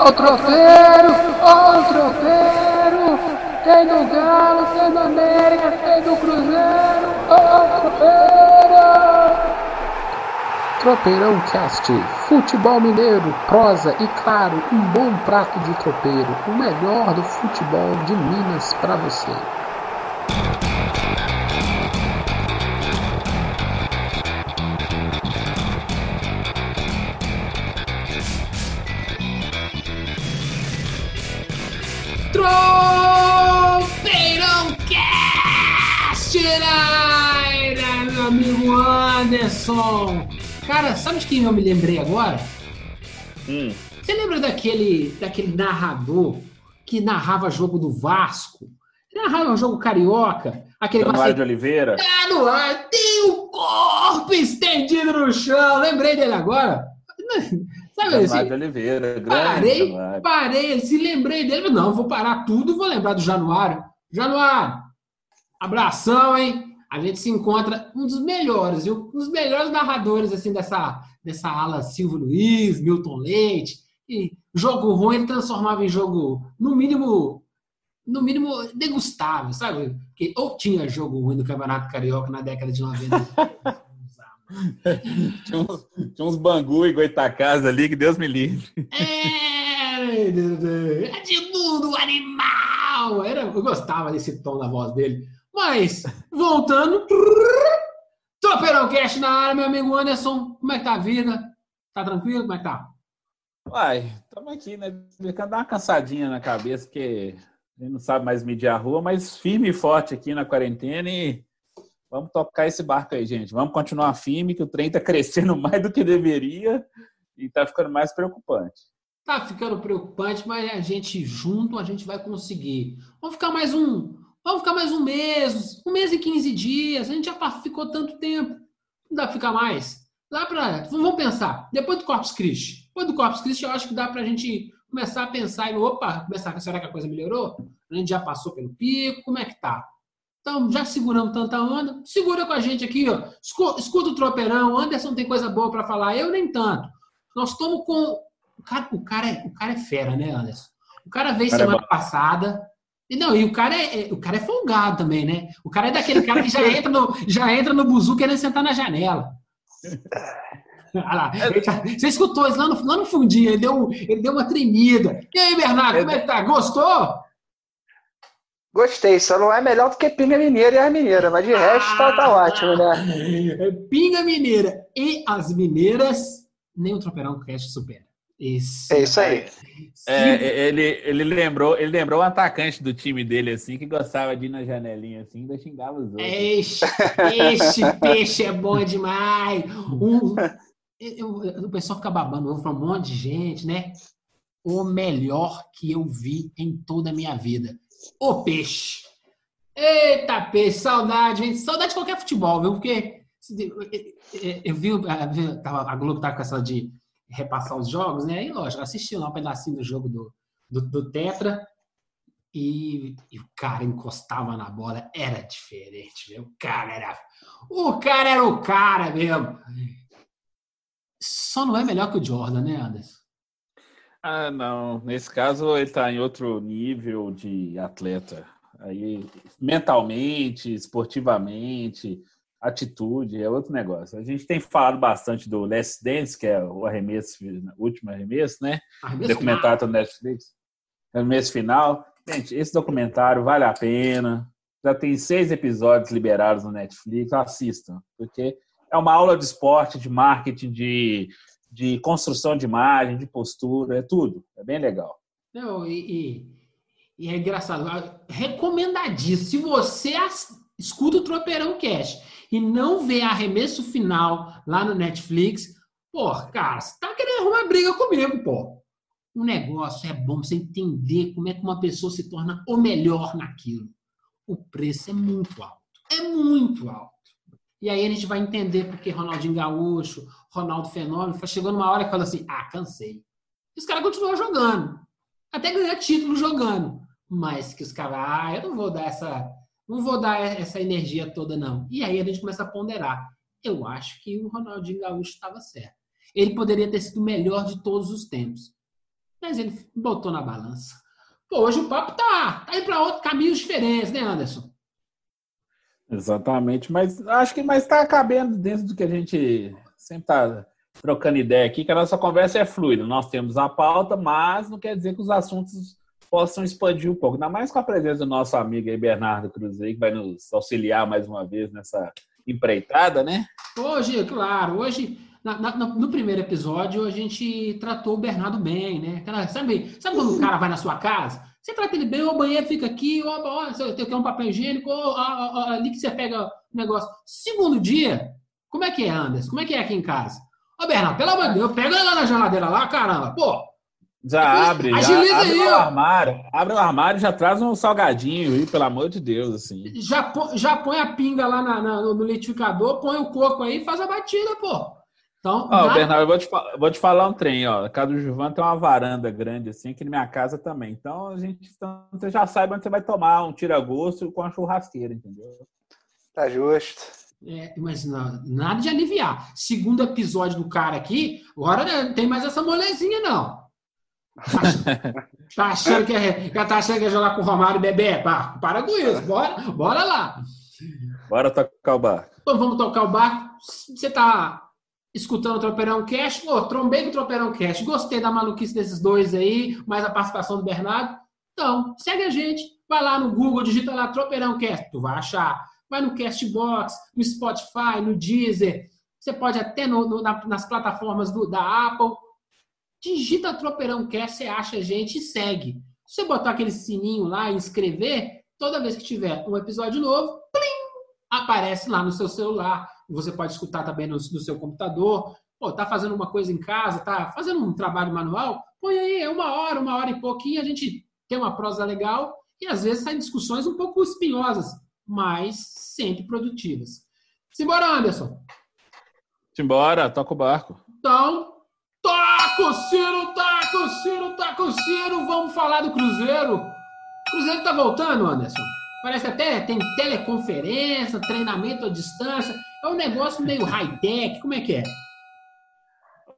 O tropeiro! O tropeiro! Tem do Galo, tem do América, tem do Cruzeiro! O tropeiro! Tropeirão Cast, futebol mineiro, prosa e claro, um bom prato de tropeiro, o melhor do futebol de Minas para você. Anderson. Cara, sabe de quem eu me lembrei agora? Hum. Você lembra daquele, daquele narrador que narrava jogo do Vasco? Narrava jogo carioca? Aquele Januário de Oliveira. Tá no ar, tem o corpo estendido no chão. Lembrei dele agora. Sabe Januário assim? de Oliveira. Grande Parei, Januário. parei, se lembrei dele. Não, vou parar tudo vou lembrar do Januário. Januário, abração, hein? A gente se encontra um dos melhores, viu? Um dos melhores narradores assim dessa, dessa ala Silvio Luiz, Milton Leite. E jogo ruim ele transformava em jogo, no mínimo, no mínimo degustável, sabe? Porque ou tinha jogo ruim no Campeonato Carioca na década de 90. Tinha uns, tinha uns Bangu e Goitacás ali, que Deus me livre. É, Edmundo, animal! Era, eu gostava desse tom da voz dele. Mas, voltando. Tropeirão Cash na área, meu amigo Anderson. Como é que tá a vida? Tá tranquilo? Como é que tá? Uai, estamos aqui, né? Ficando dar uma cansadinha na cabeça, porque a gente não sabe mais medir a rua, mas firme e forte aqui na quarentena e vamos tocar esse barco aí, gente. Vamos continuar firme, que o trem tá crescendo mais do que deveria e tá ficando mais preocupante. Tá ficando preocupante, mas a gente junto a gente vai conseguir. Vamos ficar mais um. Vamos ficar mais um mês, um mês e 15 dias. A gente já pa- ficou tanto tempo. Não dá pra ficar mais. Dá pra. Vamos pensar. Depois do Corpus Christi. Depois do Corpus Christi, eu acho que dá pra gente começar a pensar e, opa, começar, será que a coisa melhorou? A gente já passou pelo pico, como é que tá? Então, já seguramos tanta onda, segura com a gente aqui, ó. Escu- Escuta o tropeirão, o Anderson tem coisa boa pra falar, eu nem tanto. Nós estamos com. O cara, o, cara é, o cara é fera, né, Anderson? O cara veio cara é semana bom. passada. E não, e o cara é, é- o cara é folgado também, né? O cara é daquele cara que já entra no, já entra no buzu querendo sentar na janela. Olha lá, ele já- você escutou isso lá no, lá no fundinho, ele deu, ele deu uma tremida. E aí, Bernardo, como é que tá? Gostou? Gostei, só não é melhor do que Pinga Mineira e as Mineiras, mas de resto tá, tá ótimo, né? É Pinga Mineira e as Mineiras, nem o Tropeirão Cast supera. Esse É isso aí. É, ele, ele lembrou, ele lembrou um atacante do time dele, assim, que gostava de ir na janelinha, assim, e ainda xingava os outros. Este, este peixe é bom demais. Um- eu- eu- o pessoal fica babando ovo para um monte de gente, né? O melhor que eu vi em toda a minha vida. O peixe. Eita, peixe, saudade, gente. Saudade de qualquer futebol, viu? Porque eu vi, a Globo tá com essa de repassar os jogos, né? E lógico, assisti lá um pedacinho do jogo do, do, do Tetra e, e o cara encostava na bola, era diferente, meu. O cara era. O cara era o cara mesmo. Só não é melhor que o Jordan, né, Anderson? Ah, não. Nesse caso, ele está em outro nível de atleta. Aí, mentalmente, esportivamente, atitude, é outro negócio. A gente tem falado bastante do Last Dance, que é o arremesso, o último arremesso, né? Arremesso documentário do Netflix. Arremesso final. Gente, esse documentário vale a pena. Já tem seis episódios liberados no Netflix. Assistam, porque é uma aula de esporte, de marketing, de, de construção de imagem, de postura, é tudo. É bem legal. Não, e, e- e é engraçado. Recomendadíssimo. Se você as- escuta o Tropeirão Cash e não vê arremesso final lá no Netflix, pô, cara, você tá querendo arrumar briga comigo, pô. O negócio é bom você entender como é que uma pessoa se torna o melhor naquilo. O preço é muito alto. É muito alto. E aí a gente vai entender porque Ronaldinho Gaúcho, Ronaldo Fenômeno, chegou numa hora que fala assim: ah, cansei. E os caras continuam jogando. Até ganhar título jogando. Mas que os caras, ah, eu não vou dar essa. Não vou dar essa energia toda, não. E aí a gente começa a ponderar. Eu acho que o Ronaldinho Gaúcho estava certo. Ele poderia ter sido o melhor de todos os tempos. Mas ele botou na balança. Pô, hoje o papo tá, tá aí para outros caminhos diferentes, né, Anderson? Exatamente, mas acho que mais está cabendo dentro do que a gente sempre está trocando ideia aqui, que a nossa conversa é fluida. Nós temos a pauta, mas não quer dizer que os assuntos possam expandir um pouco. Ainda mais com a presença do nosso amigo aí, Bernardo Cruzeiro, que vai nos auxiliar mais uma vez nessa empreitada, né? Hoje, claro, hoje, na, na, no primeiro episódio, a gente tratou o Bernardo bem, né? Sabe, sabe quando o cara vai na sua casa? Você trata ele bem, o banheiro fica aqui, ó, ó, você quer um papel higiênico, ó, ó, ó, ali que você pega o negócio. Segundo dia, como é que é, Anderson? Como é que é aqui em casa? Ô, Bernardo, pelo amor de Deus, pega lá na geladeira lá, caramba. Pô, já abre, Agiliza já abre aí, o armário. Abre o armário e já traz um salgadinho aí, pelo amor de Deus, assim. Já, já põe a pinga lá na, na, no litificador, põe o coco aí e faz a batida, pô. Então, ó, Bernardo, eu vou te, vou te falar um trem, ó. A casa do Gilvan tem uma varanda grande, assim, aqui na minha casa também. Então, a gente então, você já sabe onde você vai tomar um tira-gosto com a churrasqueira, entendeu? Tá justo. É, mas não, nada de aliviar. Segundo episódio do cara aqui, agora não tem mais essa molezinha, não. Tá achando que é, tá achando que é jogar com o Romário Bebê? Para, para com isso, bora, bora lá. Bora tocar o barco. Então vamos tocar o barco. Você tá escutando o Tropeirão Cash? Ô, trombei com o Tropeirão Cash. Gostei da maluquice desses dois aí, mais a participação do Bernardo. Então, segue a gente. Vai lá no Google, digita lá Tropeirão Cast. Tu vai achar. Vai no Castbox, no Spotify, no Deezer. Você pode até no, no, na, nas plataformas do, da Apple digita Tropeirão Cast, você acha a gente e segue. Se você botar aquele sininho lá e inscrever, toda vez que tiver um episódio novo, plim, aparece lá no seu celular. Você pode escutar também no, no seu computador. Pô, tá fazendo uma coisa em casa, tá fazendo um trabalho manual? Põe aí, é uma hora, uma hora e pouquinho, a gente tem uma prosa legal e às vezes saem discussões um pouco espinhosas, mas sempre produtivas. Simbora, Anderson! Simbora, toca o barco. Então, Taco Ciro, Taco Ciro, Taco Ciro, vamos falar do Cruzeiro. O Cruzeiro tá voltando, Anderson. Parece até tem teleconferência, treinamento à distância. É um negócio meio high-tech. Como é que é?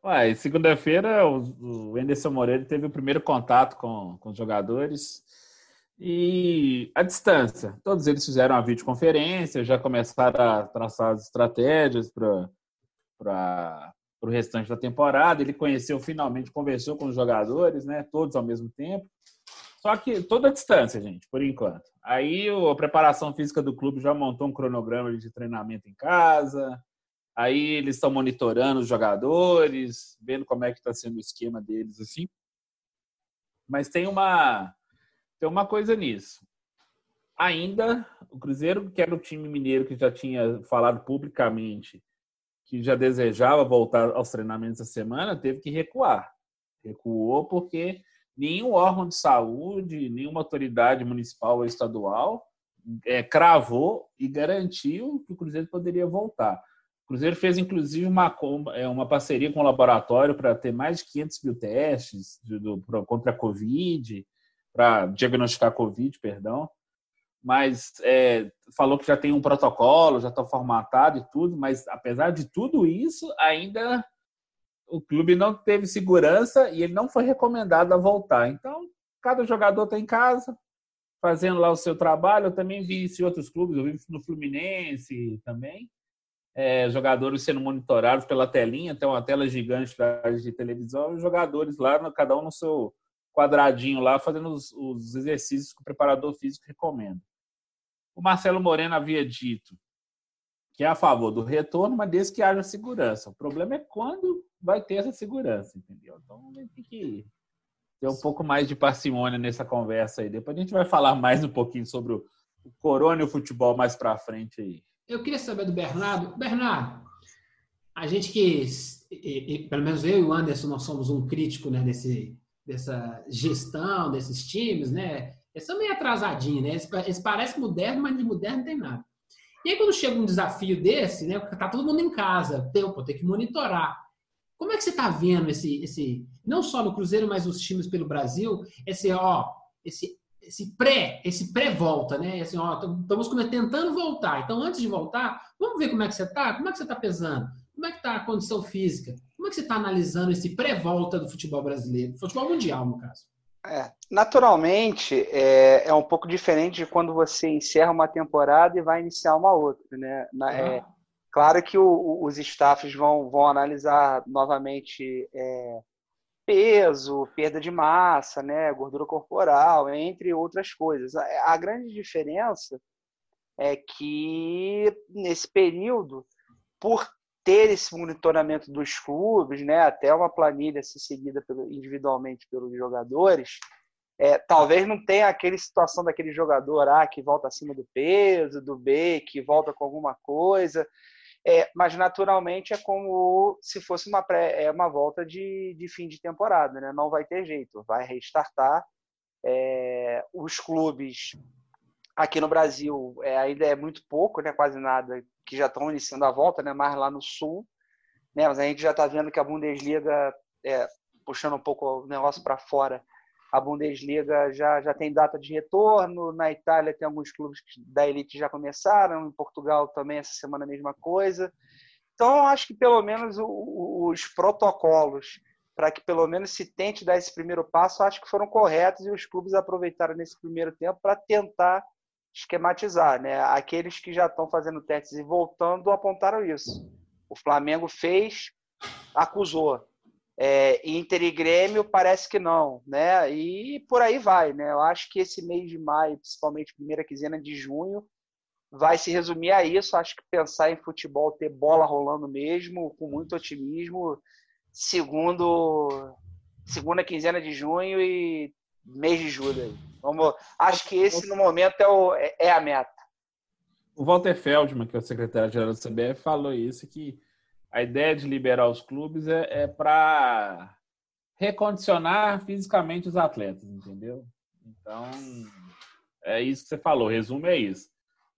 Uai, segunda-feira o, Anderson Moreira teve o primeiro contato com, com os jogadores e a distância. Todos eles fizeram uma videoconferência, já começaram a traçar as estratégias para o restante da temporada. Ele conheceu finalmente, conversou com os jogadores, né? Todos ao mesmo tempo. Só que toda a distância, gente, por enquanto. Aí a preparação física do clube já montou um cronograma de treinamento em casa. Aí eles estão monitorando os jogadores, vendo como é que está sendo o esquema deles, assim. Mas tem uma tem uma coisa nisso. Ainda o Cruzeiro, que era o time mineiro que já tinha falado publicamente que já desejava voltar aos treinamentos essa semana, teve que recuar. Recuou porque nenhum órgão de saúde, nenhuma autoridade municipal ou estadual é, cravou e garantiu que o Cruzeiro poderia voltar. O Cruzeiro fez, inclusive, uma, é, uma parceria com o laboratório para ter mais de 500 mil testes do, contra a Covid, para diagnosticar a Covid, perdão mas é, falou que já tem um protocolo, já está formatado e tudo, mas apesar de tudo isso, ainda o clube não teve segurança e ele não foi recomendado a voltar. Então, cada jogador está em casa, fazendo lá o seu trabalho. Eu também vi isso em outros clubes, eu vi no Fluminense também. É, jogadores sendo monitorados pela telinha, tem uma tela gigante de televisão, e jogadores lá, cada um no seu quadradinho lá, fazendo os, os exercícios que o preparador físico recomenda. O Marcelo Moreno havia dito que é a favor do retorno, mas desde que haja segurança. O problema é quando vai ter essa segurança, entendeu? Então tem que ter um pouco mais de parcimônia nessa conversa aí. Depois a gente vai falar mais um pouquinho sobre o Corona e o futebol mais para frente aí. Eu queria saber do Bernardo. Bernardo, a gente que, pelo menos eu e o Anderson, nós somos um crítico né, desse, dessa gestão desses times, né? Eles são meio atrasadinhos, né? Eles, eles parecem modernos, mas de moderno não tem nada. E aí, quando chega um desafio desse, né? Tá todo mundo em casa, tem, pô, tem que monitorar. Como é que você está vendo esse, esse, não só no Cruzeiro, mas os times pelo Brasil, esse, ó, esse, esse pré, esse pré-volta, né? Assim, ó, estamos tentando voltar. Então, antes de voltar, vamos ver como é que você está, como é que você está pesando, Como é que está a condição física? Como é que você está analisando esse pré-volta do futebol brasileiro? Futebol mundial, no caso. É, naturalmente, é, é um pouco diferente de quando você encerra uma temporada e vai iniciar uma outra, né? Na, é, ah. claro que o, os staffs vão, vão analisar novamente é, peso, perda de massa, né, gordura corporal, entre outras coisas. A, a grande diferença é que nesse período, por ter esse monitoramento dos clubes, né, até uma planilha ser seguida individualmente pelos jogadores, é, talvez não tenha aquele situação daquele jogador A que volta acima do peso, do B que volta com alguma coisa. É, mas naturalmente é como se fosse uma, pré, é uma volta de, de fim de temporada, né? não vai ter jeito, vai restartar. É, os clubes aqui no Brasil é, ainda é muito pouco, né? quase nada, que já estão iniciando a volta, né? mais lá no sul. Né? Mas a gente já está vendo que a Bundesliga, é, puxando um pouco o negócio para fora, a Bundesliga já, já tem data de retorno. Na Itália tem alguns clubes da elite já começaram. Em Portugal também essa semana a mesma coisa. Então, acho que pelo menos os protocolos para que pelo menos se tente dar esse primeiro passo, acho que foram corretos e os clubes aproveitaram nesse primeiro tempo para tentar esquematizar. Né? Aqueles que já estão fazendo testes e voltando apontaram isso. O Flamengo fez, acusou. É, Inter e Grêmio parece que não, né? E por aí vai, né? Eu acho que esse mês de maio, principalmente primeira quinzena de junho, vai se resumir a isso. Acho que pensar em futebol, ter bola rolando mesmo, com muito otimismo, segundo segunda quinzena de junho e mês de julho. Vamos, acho que esse no momento é, o, é, é a meta. O Walter Feldman, que é o secretário-geral da CBF, falou isso que a ideia de liberar os clubes é, é para recondicionar fisicamente os atletas, entendeu? Então, é isso que você falou, resumo é isso.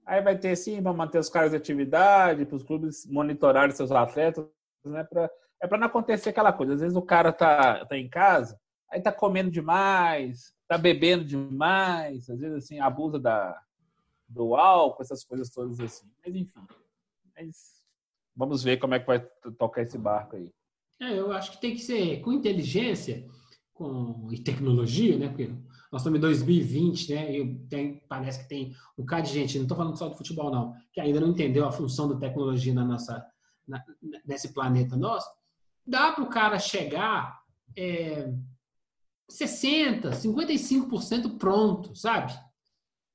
Aí vai ter sim para manter os caras de atividade, para os clubes monitorarem seus atletas, né? Pra, é para não acontecer aquela coisa. Às vezes o cara tá, tá em casa, aí tá comendo demais, tá bebendo demais, às vezes assim, abusa da, do álcool, essas coisas todas assim. Mas enfim. Mas vamos ver como é que vai tocar esse barco aí. É, eu acho que tem que ser com inteligência com, e tecnologia, né? Porque nós estamos em 2020, né? E tem, parece que tem um bocado de gente, não estou falando só do futebol, não, que ainda não entendeu a função da tecnologia na nossa, na, nesse planeta nosso. Dá para o cara chegar é, 60%, 55% pronto, sabe?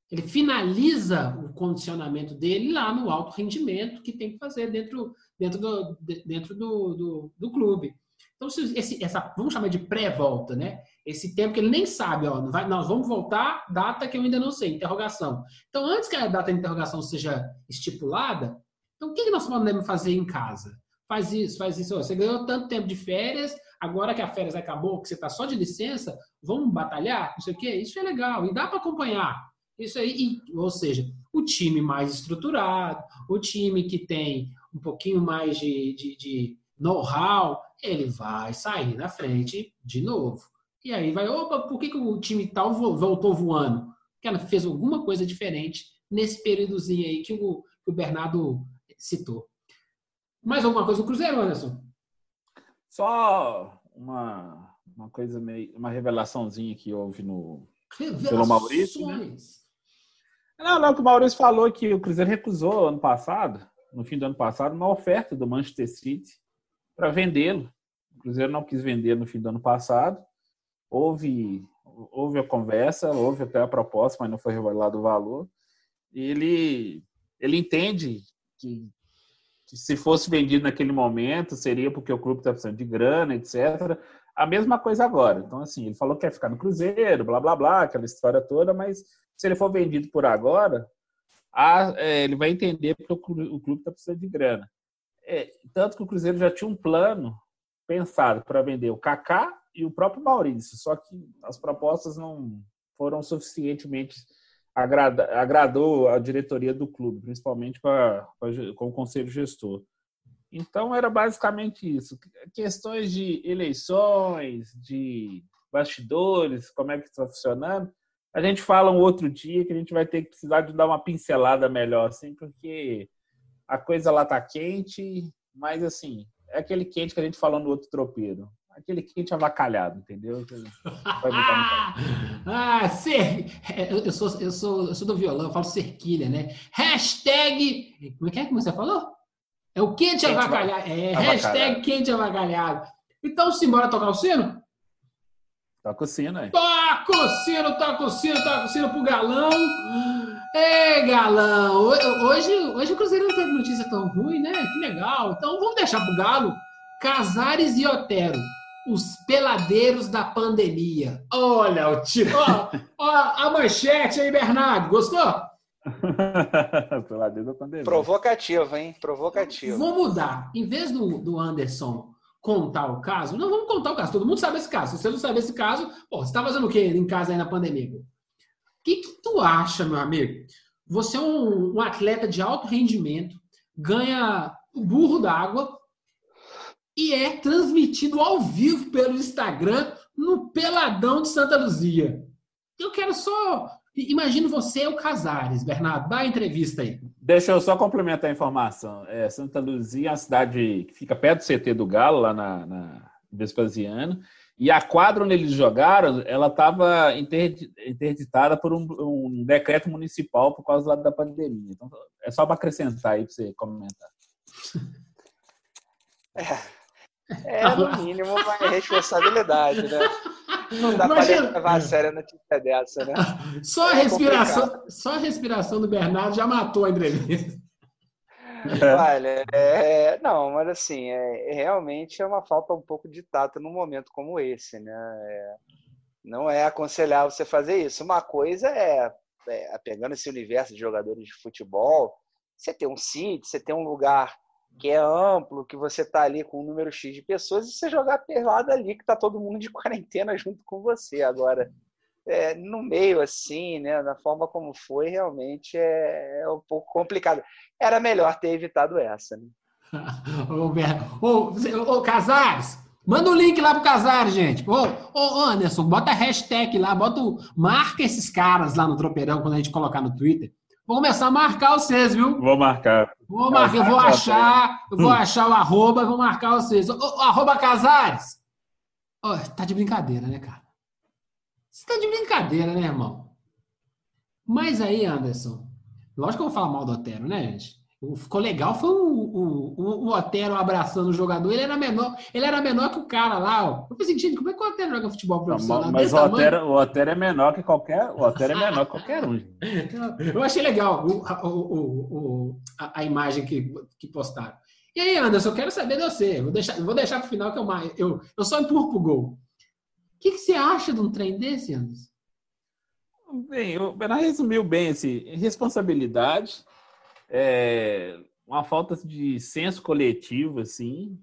Ele finaliza o condicionamento dele lá no alto rendimento que tem que fazer dentro, dentro, do, dentro do, do, do clube. Então, esse, essa, vamos chamar de pré-volta, né? Esse tempo que ele nem sabe, ó, vai, nós vamos voltar, data que eu ainda não sei, interrogação. Então, antes que a data de interrogação seja estipulada, então o que, que nós podemos fazer em casa? Faz isso, faz isso. Ó, você ganhou tanto tempo de férias, agora que a férias acabou, que você está só de licença, vamos batalhar, não sei o quê. Isso é legal e dá para acompanhar. Isso aí, ou seja, o time mais estruturado, o time que tem um pouquinho mais de, de, de know-how, ele vai sair na frente de novo. E aí vai, opa, por que, que o time tal voltou voando? Porque ela fez alguma coisa diferente nesse períodozinho aí que o, que o Bernardo citou. Mais alguma coisa do Cruzeiro, Anderson? Só uma, uma coisa meio. uma revelaçãozinha que houve no. Pelo Maurício. Né? Não, não, que o Maurício falou que o Cruzeiro recusou ano passado, no fim do ano passado, uma oferta do Manchester City para vendê-lo. O Cruzeiro não quis vender no fim do ano passado. Houve, houve a conversa, houve até a proposta, mas não foi revelado o valor. E ele, ele entende que, que se fosse vendido naquele momento, seria porque o clube está precisando de grana, etc. A mesma coisa agora. Então, assim, ele falou que quer ficar no Cruzeiro, blá, blá, blá, aquela história toda, mas se ele for vendido por agora, a, é, ele vai entender porque o clube está precisando de grana. É, tanto que o Cruzeiro já tinha um plano pensado para vender o Kaká e o próprio Maurício, só que as propostas não foram suficientemente agrada, agradou a diretoria do clube, principalmente com, a, com o conselho gestor. Então era basicamente isso, questões de eleições, de bastidores, como é que está funcionando, a gente fala um outro dia que a gente vai ter que precisar de dar uma pincelada melhor, assim, porque a coisa lá tá quente, mas assim, é aquele quente que a gente falou no outro tropeiro. Aquele quente avacalhado, entendeu? ah, ser, é, eu, sou, eu, sou, eu sou do violão, eu falo cerquilha, né? Hashtag. Como é que é que você falou? É o quente, quente avacalhado. É, avacalhado. hashtag quente avacalhado. Então, simbora tocar o sino? Toca o sino aí. Toca o sino, toca o sino, toca o sino pro galão. Ei, galão! Hoje, hoje o Cruzeiro não teve notícia tão ruim, né? Que legal. Então vamos deixar pro galo. Casares e Otero, os peladeiros da pandemia. Olha o tio. Ó, ó, a manchete aí, Bernardo. Gostou? Peladeiros da pandemia. Provocativo, hein? Provocativo. Vou mudar. Em vez do, do Anderson contar o caso, não vamos contar o caso. Todo mundo sabe esse caso. Se você não sabe esse caso, pô, você tá fazendo o quê em casa aí na pandemia? O que, que tu acha, meu amigo? Você é um, um atleta de alto rendimento, ganha o burro d'água e é transmitido ao vivo pelo Instagram no Peladão de Santa Luzia. Eu quero só Imagino você o Casares, Bernardo. Dá a entrevista aí. Deixa eu só complementar a informação. É, Santa Luzia é uma cidade que fica perto do CT do Galo, lá na, na Vespasiano. E a quadra onde eles jogaram, ela estava interditada por um, um, decreto municipal por causa da pandemia. Então, é só para acrescentar aí para você comentar. É, é, no mínimo uma responsabilidade, né? Não dá Imagina... pra levar a sério a notícia dessa, né? Só a, é respiração, só a respiração do Bernardo já matou a entrevista. Olha, é, não, mas assim, é, realmente é uma falta um pouco de tato num momento como esse, né? É, não é aconselhar você fazer isso. Uma coisa é, é, pegando esse universo de jogadores de futebol, você tem um sítio, você tem um lugar que é amplo, que você está ali com um número X de pessoas e você jogar pelado ali, que está todo mundo de quarentena junto com você. Agora, é, no meio assim, né, na forma como foi, realmente é, é um pouco complicado. Era melhor ter evitado essa. Né? ô, ô, ô, Casares, manda o um link lá pro Casares, gente. Ô, ô, Anderson, bota a hashtag lá, bota o, marca esses caras lá no Tropeirão quando a gente colocar no Twitter. Vou começar a marcar vocês, viu? Vou marcar. Vou marcar, eu vou achar, eu vou achar o arroba, vou marcar vocês. O, o arroba Casares. Oh, tá de brincadeira, né, cara? Você tá de brincadeira, né, irmão? Mas aí, Anderson, lógico que eu vou falar mal do Otero, né, gente? Ficou legal foi o, o, o, Otero abraçando o jogador. Ele era menor, ele era menor que o cara lá. Ó. Eu falei assim, gente, como é que o Otero joga futebol profissional? mas o Otero, o Otero, é menor que qualquer. O Otero é menor que qualquer um. Eu achei legal o, o, a, a, imagem que, que postaram. E aí, Anderson, eu quero saber de você. Vou deixar, vou deixar para o final que eu, eu, eu só empurro pro gol. O que, que você acha de um trem desse, Anderson? Bem, o Bernardo resumiu bem esse responsabilidade é, uma falta de senso coletivo, assim,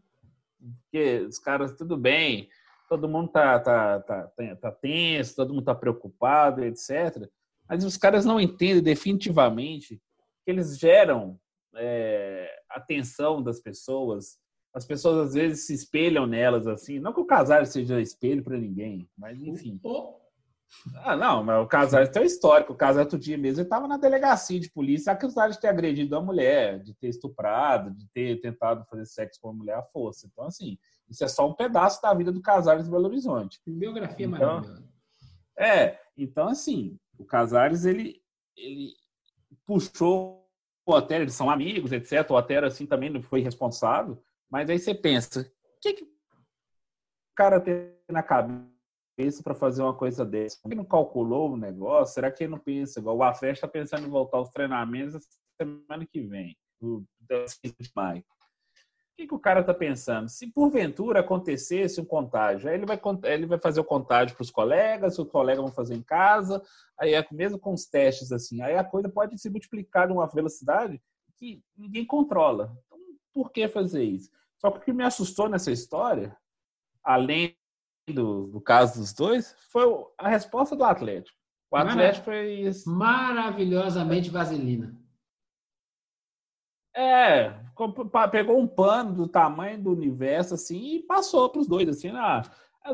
porque os caras, tudo bem, todo mundo tá, tá, tá, tá, tenso, todo mundo tá preocupado, etc. Mas os caras não entendem definitivamente que eles geram é, atenção das pessoas. As pessoas às vezes se espelham nelas assim. Não que o casal seja espelho para ninguém, mas enfim. Ah, não, mas o Casares tem um histórico. O Casares outro dia mesmo ele estava na delegacia de polícia acusado de ter agredido a mulher, de ter estuprado, de ter tentado fazer sexo com a mulher à força. Então, assim, isso é só um pedaço da vida do Casares de Belo Horizonte. Biografia então, maravilhosa. É, então, assim, o Casares, ele, ele puxou o Otero, eles são amigos, etc. O Otero, assim, também não foi responsável. Mas aí você pensa, o que, que o cara tem na cabeça? Cabeça para fazer uma coisa dessa? Por que não calculou o negócio? Será que ele não pensa igual? O Afé está pensando em voltar aos treinamentos semana que vem, no de maio. O que, que o cara está pensando? Se porventura acontecesse um contágio, aí ele vai, ele vai fazer o contágio para os colegas, os colegas vão fazer em casa, aí é mesmo com os testes assim, aí a coisa pode se multiplicar numa velocidade que ninguém controla. Então, por que fazer isso? Só que o que me assustou nessa história, além do, do caso dos dois foi a resposta do Atlético. O Atlético foi maravilhosamente vaselina. É, pegou um pano do tamanho do universo assim e passou para os dois assim, ah,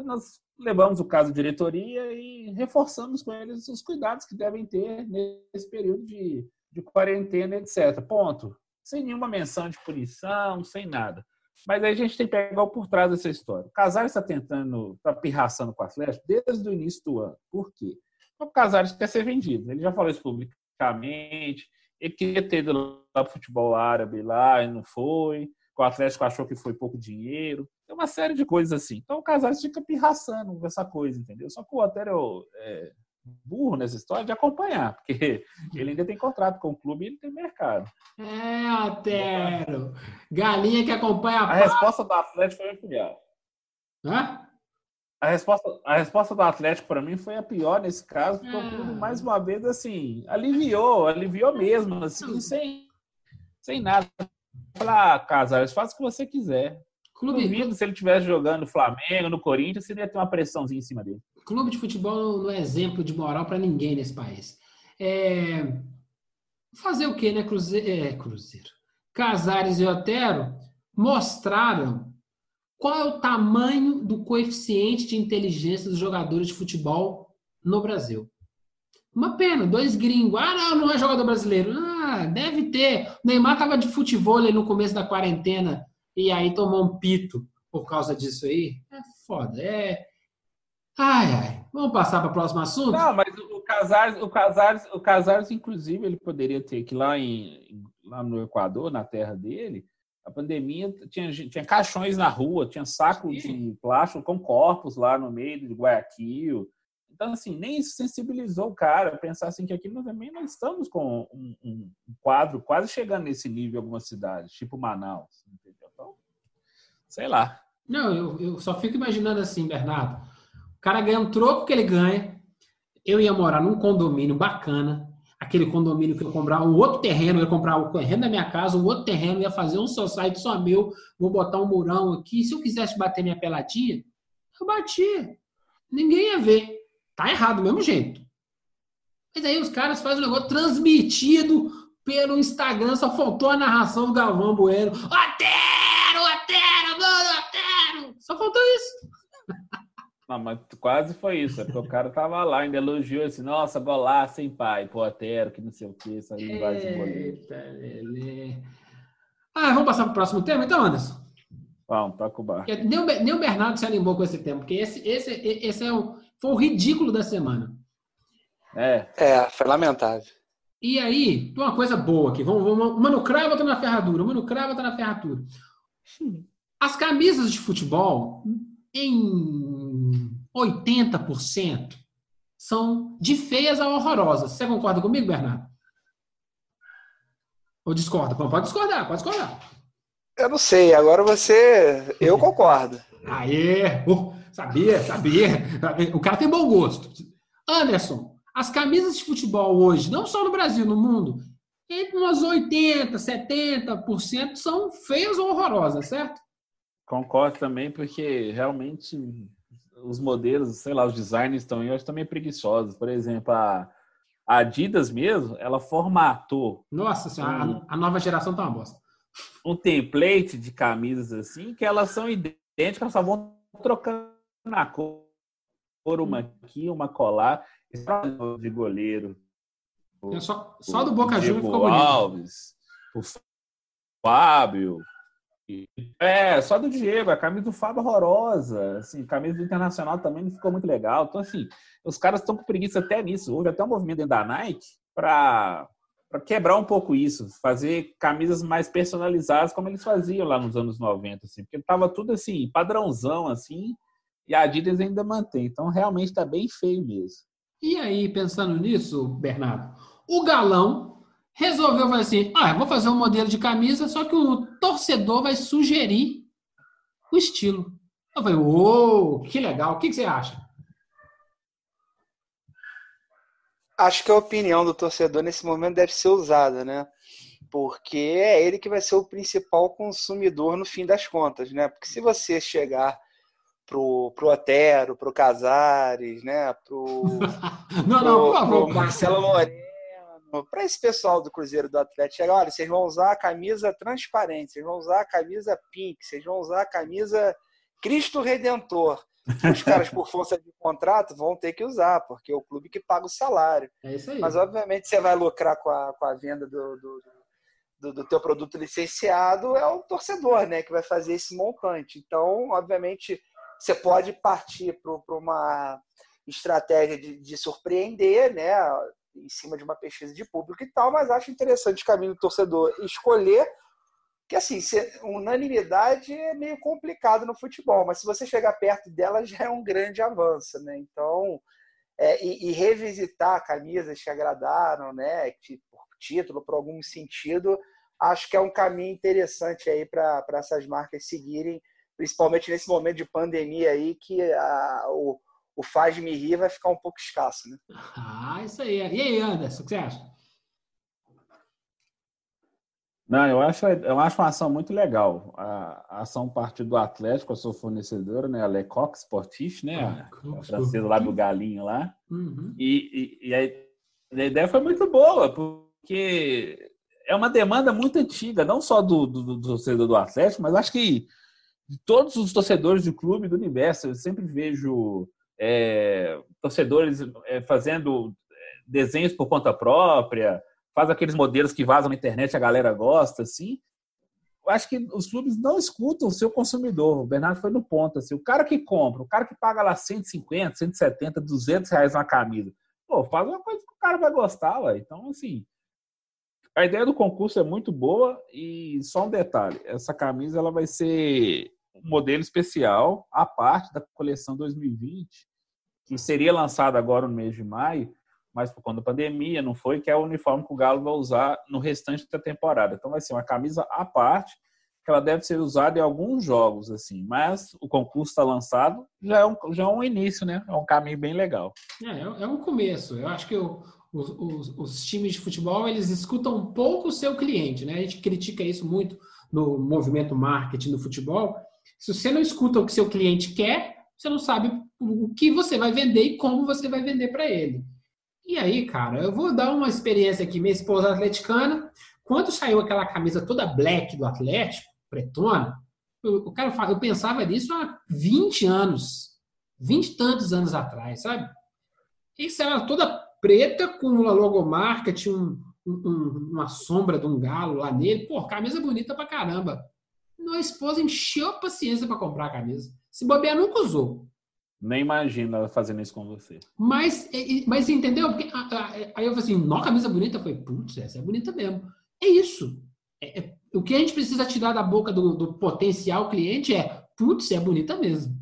nós levamos o caso de diretoria e reforçamos com eles os cuidados que devem ter nesse período de, de quarentena, etc. Ponto. Sem nenhuma menção de punição, sem nada. Mas aí a gente tem que pegar por trás dessa história. O Casares está tentando, está pirraçando com a Atlético desde o início do ano. Por quê? Porque o Casares quer ser vendido. Ele já falou isso publicamente. Ele queria ter ido lá para o futebol árabe lá e não foi. O Atlético achou que foi pouco dinheiro. Tem uma série de coisas assim. Então o Casares fica pirraçando com essa coisa, entendeu? Só que o Otero é burro nessa história de acompanhar, porque ele ainda tem contrato com o clube e ele tem mercado. É, Otero. Galinha que acompanha a A resposta do Atlético foi a pior. Hã? A resposta, a resposta do Atlético para mim foi a pior nesse caso, porque o Ah. clube, mais uma vez, assim, aliviou, aliviou mesmo, assim, sem, sem nada. Falar, ah, Casares, faça o que você quiser. Clube, Duvido se ele estivesse jogando no Flamengo, no Corinthians, você ia ter uma pressãozinha em cima dele. Clube de futebol não- é exemplo de moral para ninguém nesse país. É, Fazer o quê, né? Cruzeiro, é, Cruzeiro. Casares e Otero mostraram qual é o tamanho do coeficiente de inteligência dos jogadores de futebol no Brasil. Uma pena, dois gringos. Ah, não, não é jogador brasileiro. Ah, deve ter. O Neymar tava de futebol ali no começo da quarentena e aí tomou um pito por causa disso aí. É foda. É. Ai, ai. Vamos passar para o próximo assunto? Não, mas o Casares, o Casares, o Casares, inclusive, ele poderia ter que lá em lá no Equador, na terra dele, a pandemia tinha, tinha caixões na rua, tinha saco de plástico com corpos lá no meio de Guayaquil. Então, assim, nem sensibilizou o cara a pensar assim que aqui nós também nós estamos com um, um quadro quase chegando nesse nível em algumas cidades, tipo Manaus, entendeu? Então, sei lá. Não, eu, eu só fico imaginando assim, Bernardo. Cara ganha um troco que ele ganha. Eu ia morar num condomínio bacana. Aquele condomínio que eu comprar um outro terreno, eu ia comprar o terreno da minha casa, um outro terreno, ia fazer um society só meu, vou botar um murão aqui. Se eu quisesse bater minha peladinha, eu batia. Ninguém ia ver. Tá errado do mesmo jeito. Mas aí os caras fazem um negócio transmitido pelo Instagram, só faltou a narração do Galvão Bueno. Otero, Otero, do Otero! Só faltou isso. Não, mas quase foi isso, é porque o cara tava lá, ainda elogiou assim, nossa, golaço sem pai, pô, Otero, que não sei o que, isso aí vai de goleiro. Eita. Ah, vamos passar para o próximo tema, então, Anderson? Vamos, toca o bar. Nem o, nem o Bernardo se animou com esse tema, porque esse, esse, esse é o, foi o ridículo da semana. É, É, foi lamentável. E aí, tem uma coisa boa aqui. Vamos, vamos, o Mano Cravo tá na ferradura, o Mano Cravo tá na ferradura. As camisas de futebol, em 80%, são de feias a horrorosas. Você concorda comigo, Bernardo? Ou discorda? Pode discordar, pode discordar. Eu não sei, agora você. Eu concordo. Aê! Uh, sabia, sabia. O cara tem bom gosto. Anderson, as camisas de futebol hoje, não só no Brasil, no mundo, entre umas 80%, 70% são feias ou horrorosas, certo? concordo também, porque realmente os modelos, sei lá, os designers estão eu acho também preguiçosos. Por exemplo, a a Adidas mesmo, ela formatou Nossa senhora, a, a nova geração tá uma bosta. um template de camisas assim, que elas são idênticas, só vão trocando na cor, uma aqui, uma colar, de goleiro. É Só, só do Boca o Juniors ficou bonito. Alves, o Fábio. É, só do Diego, a camisa do Fábio é horrorosa. Assim, camisa do Internacional também não ficou muito legal. Então, assim, os caras estão com preguiça até nisso. Houve até um movimento dentro da Nike para quebrar um pouco isso, fazer camisas mais personalizadas, como eles faziam lá nos anos 90, assim, porque tava tudo assim, padrãozão, assim, e a Adidas ainda mantém. Então, realmente está bem feio mesmo. E aí, pensando nisso, Bernardo, o galão resolveu fazer assim: ah, vou fazer um modelo de camisa, só que o torcedor vai sugerir o estilo. Eu falei, ô, que legal, o que, que você acha? Acho que a opinião do torcedor nesse momento deve ser usada, né? Porque é ele que vai ser o principal consumidor no fim das contas, né? Porque se você chegar pro, pro Otero, pro Casares, né? Pro, Não, não, por pro, favor. pro Marcelo Moreno, para esse pessoal do Cruzeiro do Atlético chegar, olha, vocês vão usar a camisa transparente, vocês vão usar a camisa pink, vocês vão usar a camisa Cristo Redentor. Os caras, por força de contrato, vão ter que usar, porque é o clube que paga o salário. É isso aí. Mas, obviamente, você vai lucrar com a, com a venda do, do, do, do teu produto licenciado é o torcedor, né, que vai fazer esse montante. Então, obviamente, você pode partir para uma estratégia de, de, surpreender, né, em cima de uma pesquisa de público e tal, mas acho interessante o caminho do torcedor escolher, que assim, unanimidade é meio complicado no futebol, mas se você chegar perto dela já é um grande avanço, né? Então, é, e, e, revisitar camisas que agradaram, né, que, por título, por algum sentido, acho que é um caminho interessante aí para essas marcas seguirem, principalmente nesse momento de pandemia aí que a, o, o faz-me rir vai ficar um pouco escasso, né? Ah, isso aí. E aí, Anderson, o que você acha? Não, eu acho, eu acho uma ação muito legal. A, a ação parte do Atlético, a sua fornecedora, né? A Lecoq Sportif, né? Ah, a, a francesa lá do Galinho lá. Uhum. E, e, e a, a ideia foi muito boa, porque é uma demanda muito antiga, não só do, do, do torcedor do Atlético, mas acho que de todos os torcedores do clube do universo. Eu sempre vejo é, torcedores é, fazendo é, desenhos por conta própria, faz aqueles modelos que vazam na internet, a galera gosta, assim. Eu acho que os clubes não escutam o seu consumidor. O Bernardo foi no ponto. Assim, o cara que compra, o cara que paga lá 150, 170, 200 reais uma camisa, pô, faz uma coisa que o cara vai gostar, ué. Então, assim, a ideia do concurso é muito boa e só um detalhe, essa camisa ela vai ser um modelo especial à parte da coleção 2020, que seria lançada agora no mês de maio, mas por conta da pandemia não foi, que é o uniforme que o Galo vai usar no restante da temporada. Então vai ser uma camisa à parte, que ela deve ser usada em alguns jogos, assim. Mas o concurso está lançado, já é, um, já é um início, né? É um caminho bem legal. É, é um começo. Eu acho que o, os, os, os, times de futebol eles escutam um pouco o seu cliente, né? A gente critica isso muito no movimento marketing do futebol. Se você não escuta o que seu cliente quer, você não sabe o que você vai vender e como você vai vender para ele. E aí, cara, eu vou dar uma experiência aqui. Minha esposa é atleticana, quando saiu aquela camisa toda black do Atlético, pretona, eu, eu, eu pensava nisso há 20 anos, 20 e tantos anos atrás, sabe? Isso era toda preta com a logomarca, tinha um, um, uma sombra de um galo lá nele. Pô, camisa bonita pra caramba. Minha esposa encheu a paciência para comprar a camisa. Se bobear, nunca usou. Nem imagina ela fazendo isso com você. Mas, mas entendeu? Porque, aí eu falei assim, nó, camisa bonita. Eu falei, putz, essa é bonita mesmo. É isso. É, é, o que a gente precisa tirar da boca do, do potencial cliente é, putz, é bonita mesmo.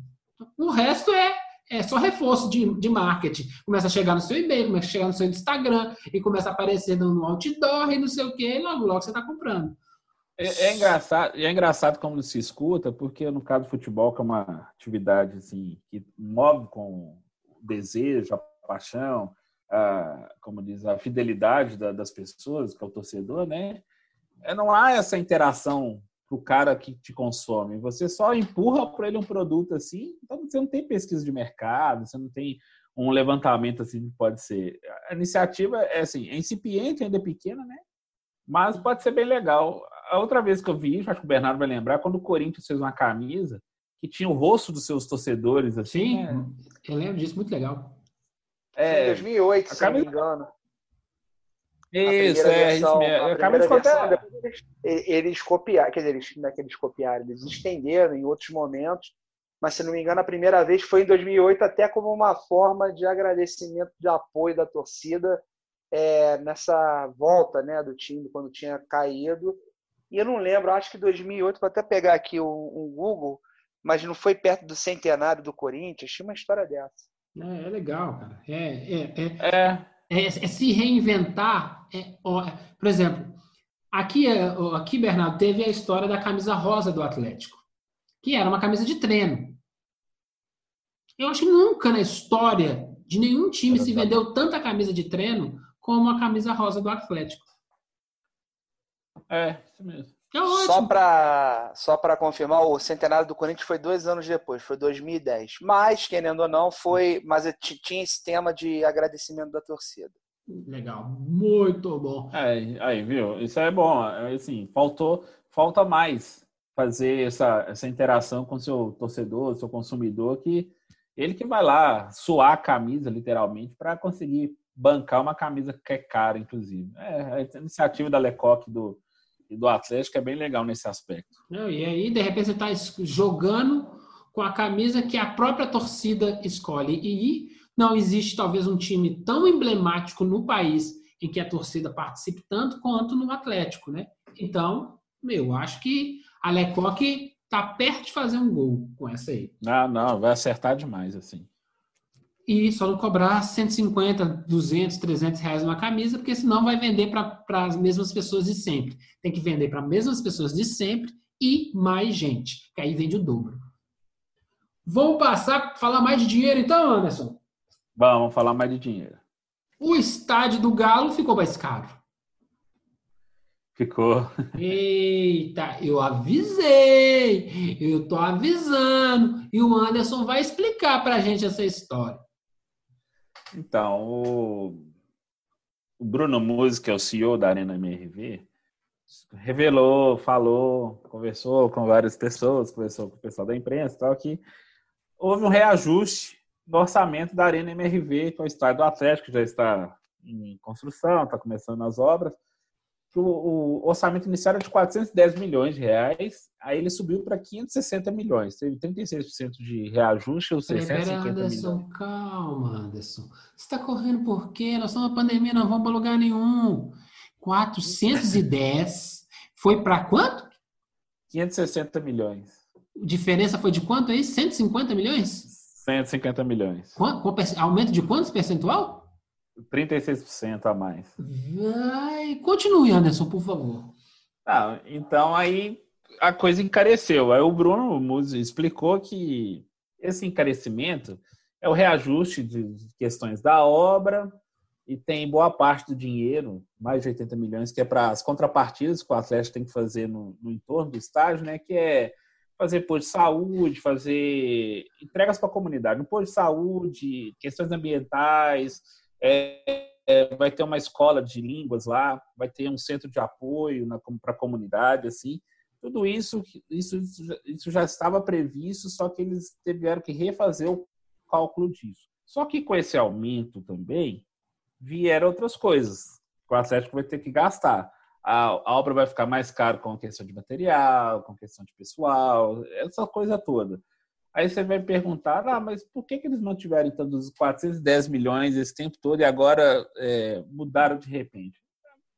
O resto é é só reforço de, de marketing. Começa a chegar no seu e-mail, começa a chegar no seu Instagram e começa a aparecer no outdoor e não sei o que, e logo, logo você está comprando. É, é, engraçado, é engraçado como se escuta, porque no caso do futebol, que é uma atividade assim, que move com o desejo, a paixão, a, como diz, a fidelidade da, das pessoas, que é o torcedor, né? É, não há essa interação para o cara que te consome. Você só empurra para ele um produto assim, então você não tem pesquisa de mercado, você não tem um levantamento assim pode ser. A iniciativa é assim, é incipiente, ainda é pequena, né? Mas pode ser bem legal. A outra vez que eu vi, acho que o Bernardo vai lembrar, quando o Corinthians fez uma camisa que tinha o rosto dos seus torcedores assim. Sim, né? eu lembro disso, muito legal. É, em 2008, se camisa... não me engano. Isso, é, versão, isso mesmo. Acaba de contar. Eles, eles copiaram, quer dizer, eles, não é que eles copiaram, eles estenderam em outros momentos, mas se não me engano, a primeira vez foi em 2008, até como uma forma de agradecimento, de apoio da torcida é, nessa volta né, do time, quando tinha caído. E eu não lembro, acho que 2008, vou até pegar aqui um, um Google, mas não foi perto do centenário do Corinthians, tinha uma história dessa. É, é legal, cara. É, é, é, é. é, é se reinventar. É, ó, por exemplo, aqui, é, aqui, Bernardo, teve a história da camisa rosa do Atlético, que era uma camisa de treino. Eu acho que nunca na história de nenhum time se vendeu tanta camisa de treino como a camisa rosa do Atlético. É, isso mesmo. É só para só para confirmar, o centenário do Corinthians foi dois anos depois, foi 2010. Mas, querendo ou não, foi. Mas tinha esse tema de agradecimento da torcida. Legal, muito bom. É, aí, viu? Isso é bom. É, assim, faltou, falta mais fazer essa, essa interação com o seu torcedor, seu consumidor, que ele que vai lá suar a camisa, literalmente, para conseguir bancar uma camisa que é cara, inclusive. É, a iniciativa da Lecoque do do Atlético é bem legal nesse aspecto. Não, e aí, de repente, você está jogando com a camisa que a própria torcida escolhe. E não existe, talvez, um time tão emblemático no país em que a torcida participe tanto quanto no Atlético, né? Então, meu, acho que a Lecoque tá perto de fazer um gol com essa aí. Não, não, vai acertar demais, assim. E só não cobrar 150, 200, 300 reais uma camisa, porque senão vai vender para as mesmas pessoas de sempre. Tem que vender para as mesmas pessoas de sempre e mais gente, que aí vende o dobro. Vamos passar para falar mais de dinheiro então, Anderson? Vamos falar mais de dinheiro. O estádio do Galo ficou mais caro. Ficou. Eita, eu avisei. Eu tô avisando. E o Anderson vai explicar para a gente essa história. Então, o, o Bruno Musi, que é o CEO da Arena MRV, revelou, falou, conversou com várias pessoas, conversou com o pessoal da imprensa e tal, que houve um reajuste do orçamento da Arena MRV, que é o estádio do Atlético, que já está em construção, está começando as obras. O, o, orçamento inicial era de 410 milhões de reais, aí ele subiu para 560 milhões. Teve 36% de reajuste, ou 650 Anderson, milhões. calma, Anderson. Você está correndo por quê? Nós estamos na pandemia, não vamos para lugar nenhum. 410 foi para quanto? 560 milhões. Diferença foi de quanto aí? 150 milhões? 150 milhões. Quanto, aumento de quantos percentual? 36% a mais. Vai, continue, Anderson, por favor. Ah, então aí a coisa encareceu. Aí o Bruno Musi explicou que esse encarecimento é o reajuste de questões da obra e tem boa parte do dinheiro, mais de 80 milhões, que é para as contrapartidas que o Atlético tem que fazer no, no entorno do estádio, né? Que é fazer posto de saúde, fazer entregas para a comunidade, no posto de saúde, questões ambientais, é, é, vai ter uma escola de línguas lá, vai ter um centro de apoio para a comunidade, assim. Tudo isso, isso, isso já estava previsto, só que eles tiveram que refazer o cálculo disso. Só que com esse aumento também vieram outras coisas. O Atlético vai ter que gastar a, a obra vai ficar mais cara com questão de material, com questão de pessoal, essa coisa toda. Aí você vai perguntar, ah, mas por que, que eles não tiveram então dos 410 milhões esse tempo todo e agora é, mudaram de repente?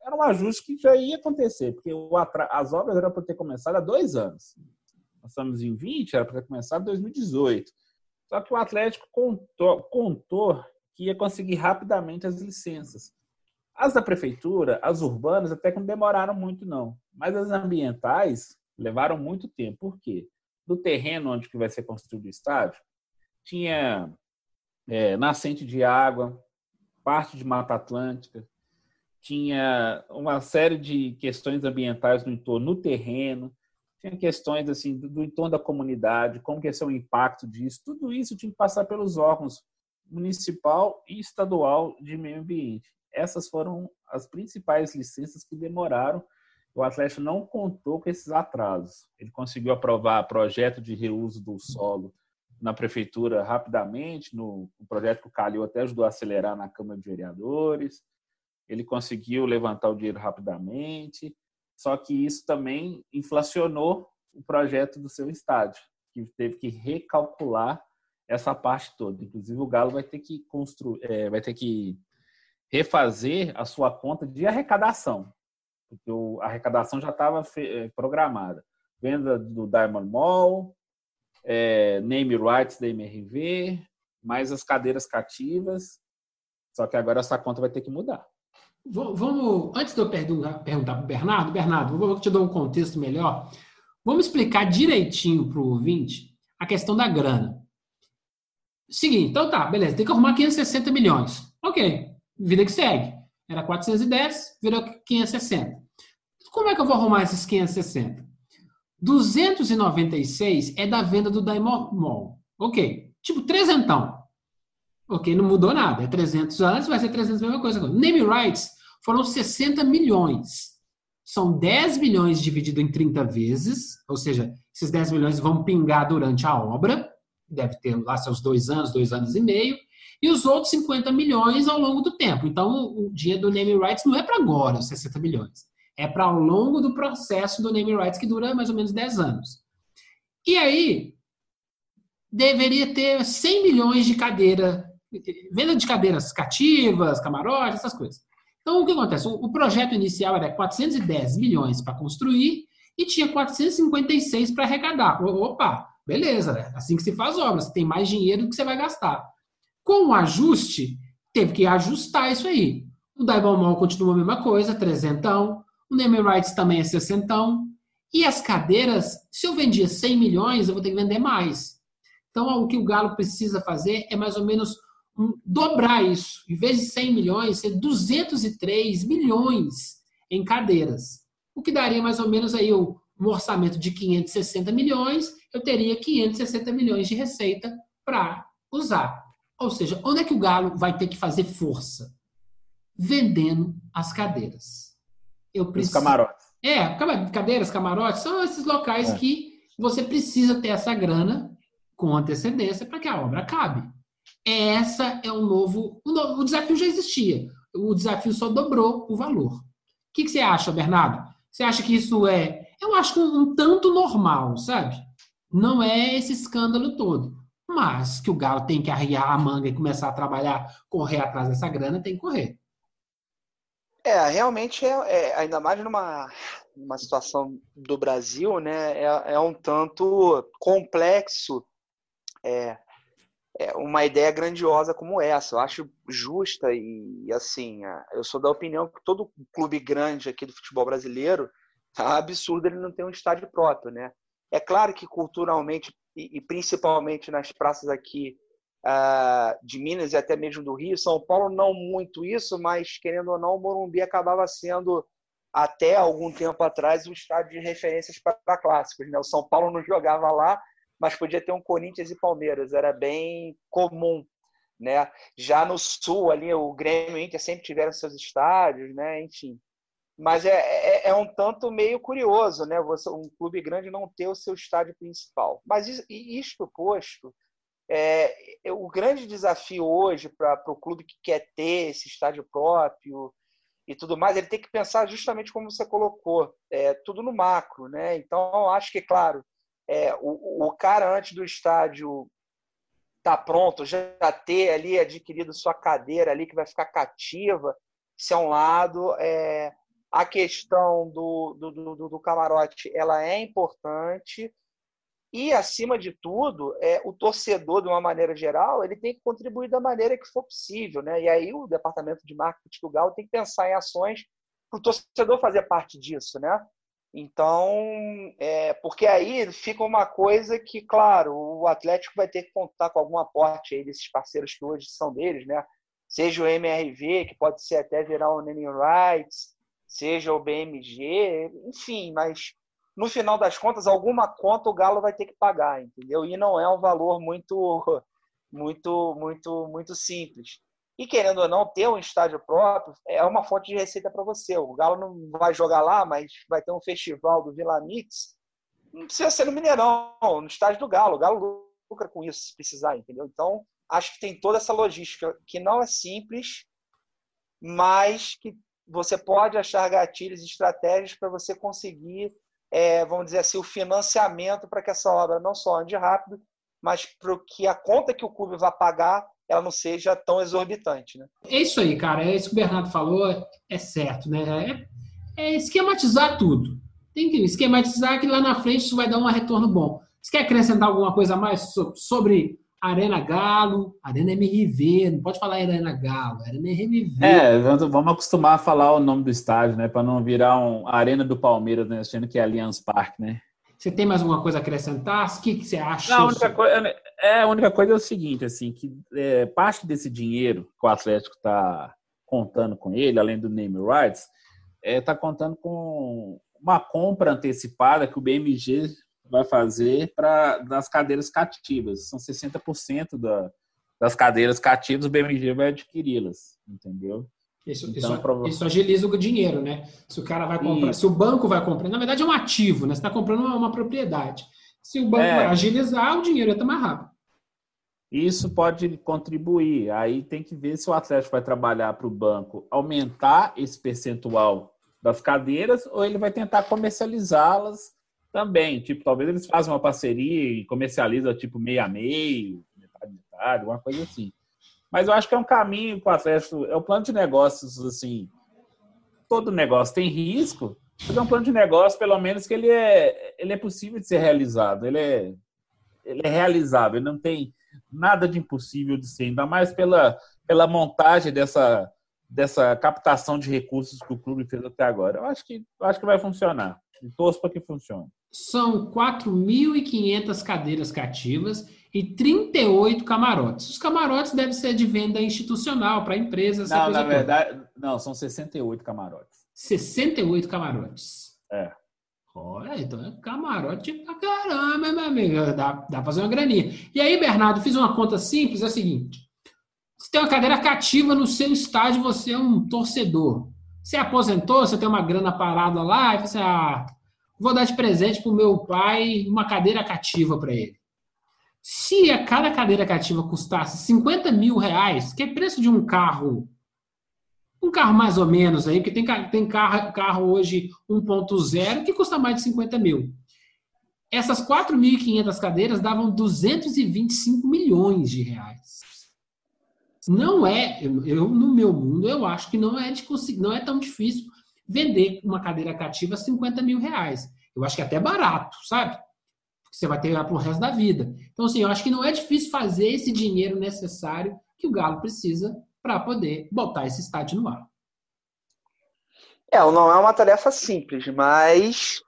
Era um ajuste que já ia acontecer, porque as obras eram para ter começado há dois anos. Nós estamos em 20, era para ter começado em 2018. Só que o Atlético contou, contou que ia conseguir rapidamente as licenças. As da prefeitura, as urbanas, até que não demoraram muito, não. Mas as ambientais levaram muito tempo. Por quê? Do terreno onde que vai ser construído o estádio, tinha é, nascente de água, parte de Mata Atlântica, tinha uma série de questões ambientais no entorno, no terreno, tinha questões assim do, do entorno da comunidade, como que ia ser o impacto disso, tudo isso tinha que passar pelos órgãos municipal e estadual de meio ambiente essas foram as principais licenças que demoraram. O Atlético não contou com esses atrasos. Ele conseguiu aprovar projeto de reuso do solo na prefeitura rapidamente, no, projeto que o Calil até ajudou a acelerar na Câmara de Vereadores. Ele conseguiu levantar o dinheiro rapidamente, só que isso também inflacionou o projeto do seu estádio, que teve que recalcular essa parte toda. Inclusive o Galo vai ter que construir, é, vai ter que refazer a sua conta de arrecadação, porque a arrecadação já estava eh, programada. Venda do Diamond Mall, é, name rights da MRV, mais as cadeiras cativas. Só que agora essa conta vai ter que mudar. Vamos, antes de eu perguntar, para o Bernardo, Bernardo, vou te dar um contexto melhor. Vamos explicar direitinho para o ouvinte a questão da grana. Seguinte, então tá, beleza, tem que arrumar 560 milhões. Ok, vida que segue. Era 410, virou 560. Como é que eu vou arrumar esses 560? 296 é da venda do Mall. Ok. Tipo, trezentão. Ok, não mudou nada. É 300 antes, vai ser 300 a mesma coisa. Name rights foram 60 milhões. São 10 milhões dividido em 30 vezes, ou seja, esses 10 milhões vão pingar durante a obra, deve ter lá seus dois anos, dois anos e meio, e os outros 50 milhões ao longo do tempo. Então, o dinheiro do name rights não é para agora, os 60 milhões. É para ao longo do processo do naming rights, que dura mais ou menos 10 anos. E aí, deveria ter 100 milhões de cadeira, venda de cadeiras cativas, camarotes, essas coisas. Então, o que acontece? O projeto inicial era 410 milhões para construir e tinha 456 para arrecadar. Opa, beleza, né? assim que se faz obra, você tem mais dinheiro do que você vai gastar. Com o ajuste, teve que ajustar isso aí. O Diamond Mall continua a mesma coisa, trezentão. O Name Rights também é sessentão. E as cadeiras, se eu vendia 100 milhões, eu vou ter que vender mais. Então, o que o Galo precisa fazer é mais ou menos um, dobrar isso. Em vez de 100 milhões, ser 203 milhões em cadeiras. O que daria mais ou menos aí um orçamento de 560 milhões, eu teria 560 milhões de receita para usar. Ou seja, onde é que o Galo vai ter que fazer força? Vendendo as cadeiras. Eu preciso... Os camarotes. É, cadeiras, camarotes, são esses locais é. que você precisa ter essa grana com antecedência para que a obra acabe. Essa é um novo, um novo. O desafio já existia. O desafio só dobrou o valor. O que, que você acha, Bernardo? Você acha que isso é. Eu acho um, um tanto normal, sabe? Não é esse escândalo todo. Mas que o Galo tem que arriar a manga e começar a trabalhar, correr atrás dessa grana, tem que correr. É, realmente é, é ainda mais numa, numa situação do Brasil, né? É, é um tanto complexo é, é, uma ideia grandiosa como essa. Eu acho justa e, assim, eu sou da opinião que todo clube grande aqui do futebol brasileiro tá absurdo ele não ter um estádio próprio, né? É claro que culturalmente e, e principalmente nas praças aqui de Minas e até mesmo do Rio, São Paulo não muito isso, mas querendo ou não, o Morumbi acabava sendo até algum tempo atrás um estádio de referências para clássicos, né? O São Paulo não jogava lá, mas podia ter um Corinthians e Palmeiras, era bem comum. Né? Já no Sul, ali, o Grêmio e o Inter sempre tiveram seus estádios, né? enfim. Mas é, é, é, um tanto meio curioso, né? Você, um clube grande não ter o seu estádio principal. Mas isso, isto posto, é, o grande desafio hoje para o clube que quer ter esse estádio próprio e tudo mais, ele tem que pensar justamente como você colocou, é, tudo no macro, né? Então, acho que, claro, é, o, o cara antes do estádio tá pronto, já ter ali adquirido sua cadeira ali que vai ficar cativa, se é um lado. É, a questão do, do, do, do, camarote ela é importante e acima de tudo é o torcedor de uma maneira geral ele tem que contribuir da maneira que for possível né e aí o departamento de marketing do Galo tem que pensar em ações para o torcedor fazer parte disso né então, é, porque aí fica uma coisa que, claro, o Atlético vai ter que contar com algum aporte aí desses parceiros que hoje são deles, né? Seja o MRV, que pode ser até virar o Naming Rights, seja o BMG, enfim, mas no final das contas, alguma conta o Galo vai ter que pagar, entendeu? E não é um valor muito, muito, muito, muito simples. E querendo ou não, ter um estádio próprio é uma fonte de receita para você. O Galo não vai jogar lá, mas vai ter um festival do Vila Mix. Não precisa ser no Mineirão, no estádio do Galo. O Galo lucra com isso se precisar, entendeu? Então, acho que tem toda essa logística que não é simples, mas que você pode achar gatilhos e estratégias para você conseguir, é, vamos dizer assim, o financiamento para que essa obra não só ande rápido, mas para que a conta que o clube vai pagar ela não seja tão exorbitante. Né? É isso aí, cara. É isso que o Bernardo falou, é certo, né? É, é esquematizar tudo. Tem que esquematizar que lá na frente isso vai dar um retorno bom. Você quer acrescentar alguma coisa a mais sobre Arena Galo, Arena MRV, não pode falar Arena Galo, Arena MRV. É, vamos acostumar a falar o nome do estádio, né? Para não virar um Arena do Palmeiras, né? Achando que é Allianz Parque, né? Você tem mais alguma coisa a acrescentar? O que, que você acha? Não, a única, coisa, é, a única coisa é o seguinte, assim, que é, parte desse dinheiro que o Atlético está contando com ele, além do name rights, está é, tá contando com uma compra antecipada que o BMG vai fazer para das cadeiras cativas. São 60% da, das cadeiras cativas, o BMG vai adquiri-las, entendeu? Isso, então, isso, prova... isso, agiliza o dinheiro, né? Se o cara vai comprar, isso. se o banco vai comprar, na verdade é um ativo, né? Você está comprando uma, uma, propriedade. Se o banco é. vai agilizar, o dinheiro entra mais rápido. Isso pode contribuir. Aí tem que ver se o Atlético vai trabalhar para o banco aumentar esse percentual das cadeiras, ou ele vai tentar comercializá-las também. Tipo, talvez eles façam uma parceria e comercializa tipo meio a meio, metade metade, alguma coisa assim. Mas eu acho que é um caminho para o Atlético, é um plano de negócios assim. Todo negócio tem risco, mas é um plano de negócio, pelo menos que ele é, ele é possível de ser realizado. Ele é, ele é realizável, ele não tem nada de impossível de ser, ainda mais pela, pela montagem dessa, dessa captação de recursos que o clube fez até agora. Eu acho que, eu acho que vai funcionar. E torço para que funcione. São 4.500 cadeiras cativas e 38 camarotes. Os camarotes devem ser de venda institucional para empresas. Não, na verdade, não, são 68 camarotes. 68 camarotes. É. Olha, então é camarote pra caramba, meu amigo. Dá, dá pra fazer uma graninha. E aí, Bernardo, fiz uma conta simples, é a seguinte. Você tem uma cadeira cativa no seu estádio, você é um torcedor. Você aposentou, você tem uma grana parada lá, e você, ah, vou dar de presente pro meu pai uma cadeira cativa para ele. Se a cada cadeira cativa custasse 50 mil reais, que é preço de um carro, um carro mais ou menos aí, porque tem, tem carro, carro hoje 1.0 que custa mais de 50 mil. Essas 4.500 cadeiras davam 225 milhões de reais. Não é, eu no meu mundo, eu acho que não é, de, não é tão difícil vender uma cadeira cativa a 50 mil reais. Eu acho que é até barato, sabe? você vai ter para o resto da vida. Então, assim, eu acho que não é difícil fazer esse dinheiro necessário que o Galo precisa para poder botar esse estádio no ar. É, não é uma tarefa simples, mas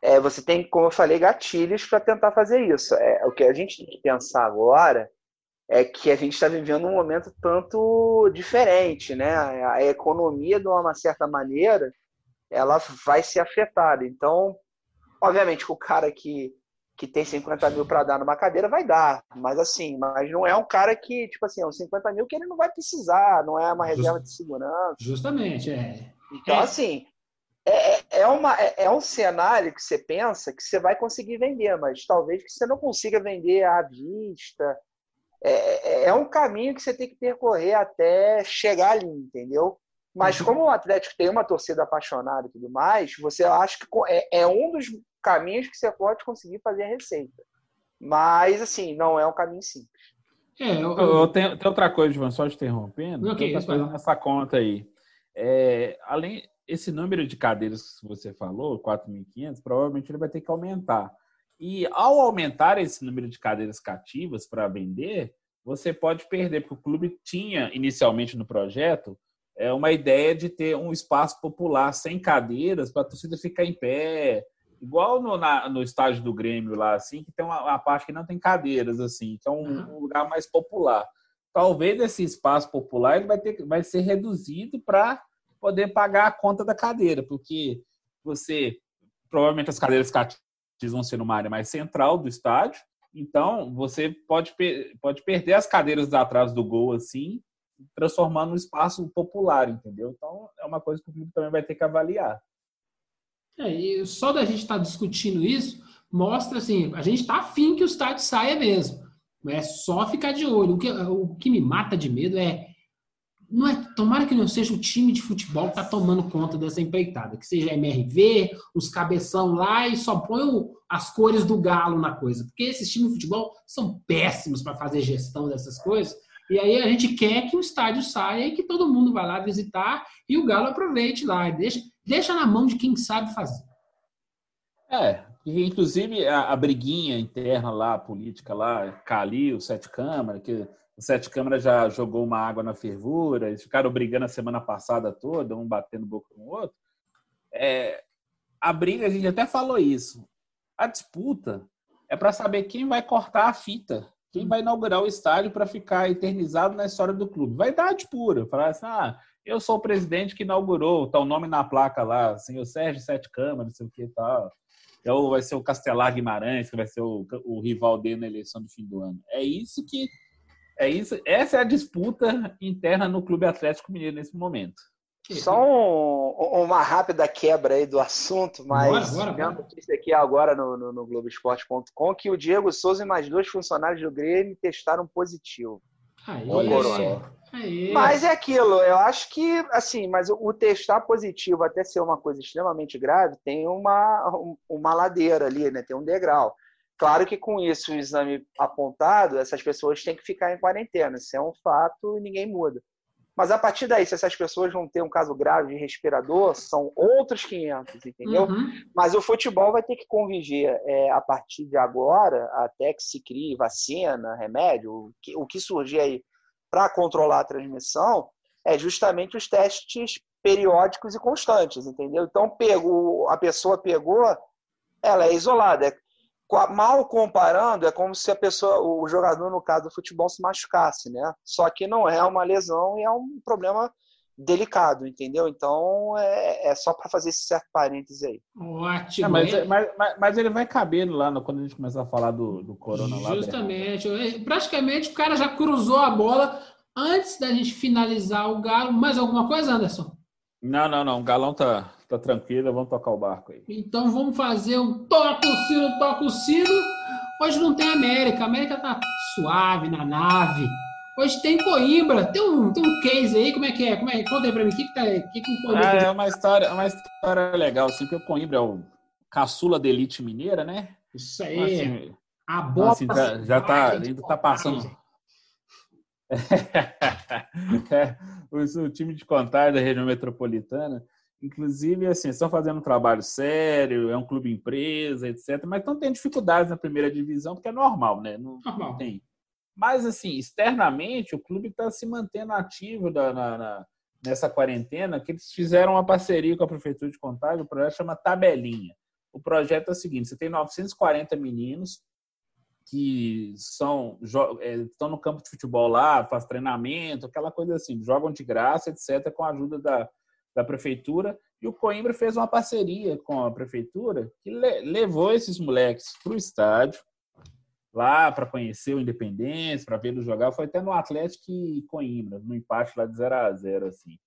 é, você tem, como eu falei, gatilhos para tentar fazer isso. É, o que a gente tem que pensar agora é que a gente está vivendo um momento tanto diferente, né? A economia, de uma certa maneira, ela vai ser afetada. Então, obviamente, o cara que que tem 50 mil para dar numa cadeira, vai dar. Mas assim, mas não é um cara que, tipo assim, é uns 50 mil que ele não vai precisar, não é uma reserva de segurança. Justamente, é. Então, é. assim, é, é, é, uma, é, é, um cenário que você pensa que você vai conseguir vender, mas talvez que você não consiga vender à vista. É, é, é um caminho que você tem que percorrer até chegar ali, entendeu? Mas uhum. como o Atlético tem uma torcida apaixonada e tudo mais, você acha que é, é um dos caminhos que você pode conseguir fazer a receita. Mas, assim, não é um caminho simples. É, eu, eu... eu tenho, tem outra coisa, João, só te interrompendo. Okay, tem outra coisa nessa conta aí. É, além esse número de cadeiras que você falou, 4.500, provavelmente ele vai ter que aumentar. E ao aumentar esse número de cadeiras cativas para vender, você pode perder, porque o clube tinha inicialmente no projeto é uma ideia de ter um espaço popular sem cadeiras para a torcida ficar em pé, igual no, na, no estádio do Grêmio lá, assim, que tem uma, uma, parte que não tem cadeiras, assim, que é um, uhum. um lugar mais popular. Talvez esse espaço popular ele vai, ter, vai ser reduzido para poder pagar a conta da cadeira, porque você provavelmente as cadeiras cativas vão ser numa área mais central do estádio, então você pode, pode perder as cadeiras atrás do gol assim, transformando um espaço popular, entendeu? Então é uma coisa que o clube também vai ter que avaliar. É, e só da gente estar tá discutindo isso mostra assim, a gente está afim que o estádio saia mesmo. É só ficar de olho. O que, o que me mata de medo é não é, tomara que não seja o time de futebol que está tomando conta dessa empreitada, que seja MRV, os cabeção lá e só põe as cores do galo na coisa, porque esses times de futebol são péssimos para fazer gestão dessas coisas. E aí a gente quer que o estádio saia e que todo mundo vá lá visitar e o galo aproveite lá, deixa, deixa na mão de quem sabe fazer. É, inclusive a, a briguinha interna lá, política lá, Cali, o Sete Câmara, que o Sete Câmara já jogou uma água na fervura, eles ficaram brigando a semana passada toda, um batendo boca com o outro. É, a briga, a gente até falou isso. A disputa é para saber quem vai cortar a fita, quem vai inaugurar o estádio para ficar eternizado na história do clube. Vai dar de pura, falar assim, ah, eu sou o presidente que inaugurou, tá o nome na placa lá, senhor Sérgio Sete Câmara, não sei o que e tal. Ou vai ser o Castelar Guimarães, que vai ser o, o rival dele na eleição do fim do ano. É isso que é isso, essa é a disputa interna no Clube Atlético Mineiro nesse momento. Só um, uma rápida quebra aí do assunto, mas bora, bora, bora. notícia aqui agora no, no, no Globoesporte.com que o Diego Souza e mais dois funcionários do Grêmio testaram positivo. Aí, Corona. Aí. Mas é aquilo, eu acho que, assim, mas o testar positivo até ser uma coisa extremamente grave, tem uma, uma ladeira ali, né? Tem um degrau. Claro que com isso, o exame apontado, essas pessoas têm que ficar em quarentena. Isso é um fato e ninguém muda. Mas a partir daí, se essas pessoas vão ter um caso grave de respirador, são outros 500, entendeu? Uhum. Mas o futebol vai ter que conviver é, a partir de agora, até que se crie vacina, remédio, o que, o que surgir aí para controlar a transmissão, é justamente os testes periódicos e constantes, entendeu? Então, pegou, a pessoa pegou, ela é isolada. É mal comparando, é como se a pessoa, o jogador, no caso do futebol, se machucasse, né? Só que não é uma lesão e é um problema delicado, entendeu? Então é, é só para fazer esse certo parêntese aí. Ótimo. É, mas, mas, mas, mas, ele vai caber lá no, quando a gente começar a falar do, do Corona lá. Justamente. Praticamente o cara já cruzou a bola antes da gente finalizar o Galo. Mais alguma coisa, Anderson? Não, não, não. O Galão tá, tá tranquilo, vamos tocar o barco aí. Então vamos fazer um toca o sino, toca o sino. Hoje não tem América, a América tá suave na nave. Hoje tem Coimbra, tem um, tem um case aí, como é que é? Como é? Conta aí pra mim, o que que tá que que o Coimbra... É, é uma história, uma história legal, assim, porque o Coimbra é o caçula da elite mineira, né? Isso aí. Assim, a bola assim, já, já tá, ainda tá passando... é, o, time de contagem da região metropolitana, inclusive, assim, estão fazendo um trabalho sério, é um clube empresa, etc. Mas estão tendo dificuldades na primeira divisão, porque é normal, né? Não, normal. não tem. Mas, assim, externamente, o clube está se mantendo ativo da, na, na, nessa quarentena, que eles fizeram uma parceria com a Prefeitura de Contagem, o projeto chama Tabelinha. O projeto é o seguinte, você tem 940 meninos, que são é, estão no campo de futebol lá, faz treinamento, aquela coisa assim, jogam de graça, etc., com a ajuda da, da prefeitura. E o Coimbra fez uma parceria com a prefeitura que le, levou esses moleques para o estádio, lá para conhecer o Independência, para ver jogar. Foi até no Atlético e Coimbra, no empate lá de 0 a 0 assim.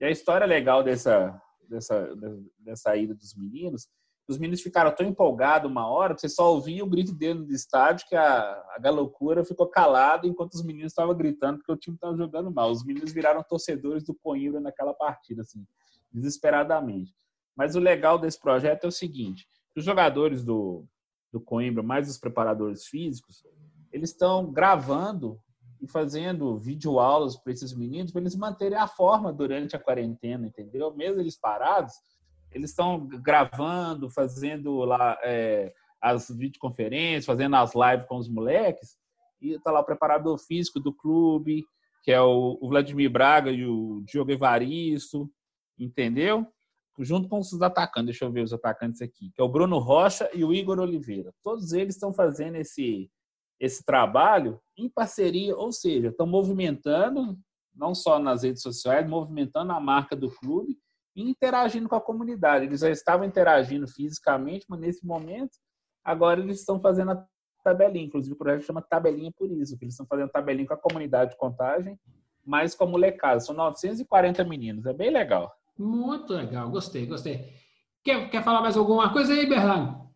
E a história legal dessa, dessa, dessa ida dos meninos os meninos ficaram tão empolgados uma hora que você só ouvia o grito dele no estádio que a, a galocura ficou calada enquanto os meninos estavam gritando porque o time estava jogando mal. Os meninos viraram torcedores do Coimbra naquela partida, assim, desesperadamente. Mas o legal desse projeto é o seguinte: os jogadores do, do Coimbra, mais os preparadores físicos, eles estão gravando e fazendo videoaulas para esses meninos para eles manterem a forma durante a quarentena, entendeu? Mesmo eles parados, eles estão gravando, fazendo lá é, as videoconferências, fazendo as lives com os moleques, e tá lá o preparador físico do clube, que é o, o Vladimir Braga e o Diogo Evaristo, entendeu? Junto com os atacantes, deixa eu ver os atacantes aqui, que é o Bruno Rocha e o Igor Oliveira. Todos eles estão fazendo esse, esse trabalho em parceria, ou seja, estão movimentando, não só nas redes sociais, movimentando a marca do clube interagindo com a comunidade. Eles já estavam interagindo fisicamente, mas nesse momento, agora eles estão fazendo a tabelinha. Inclusive, o projeto chama Tabelinha por isso, que eles estão fazendo tabelinha com a comunidade de contagem, mas com a molecada. São 940 meninos, é bem legal. Muito legal, gostei, gostei. Quer, quer falar mais alguma coisa aí, Bernardo?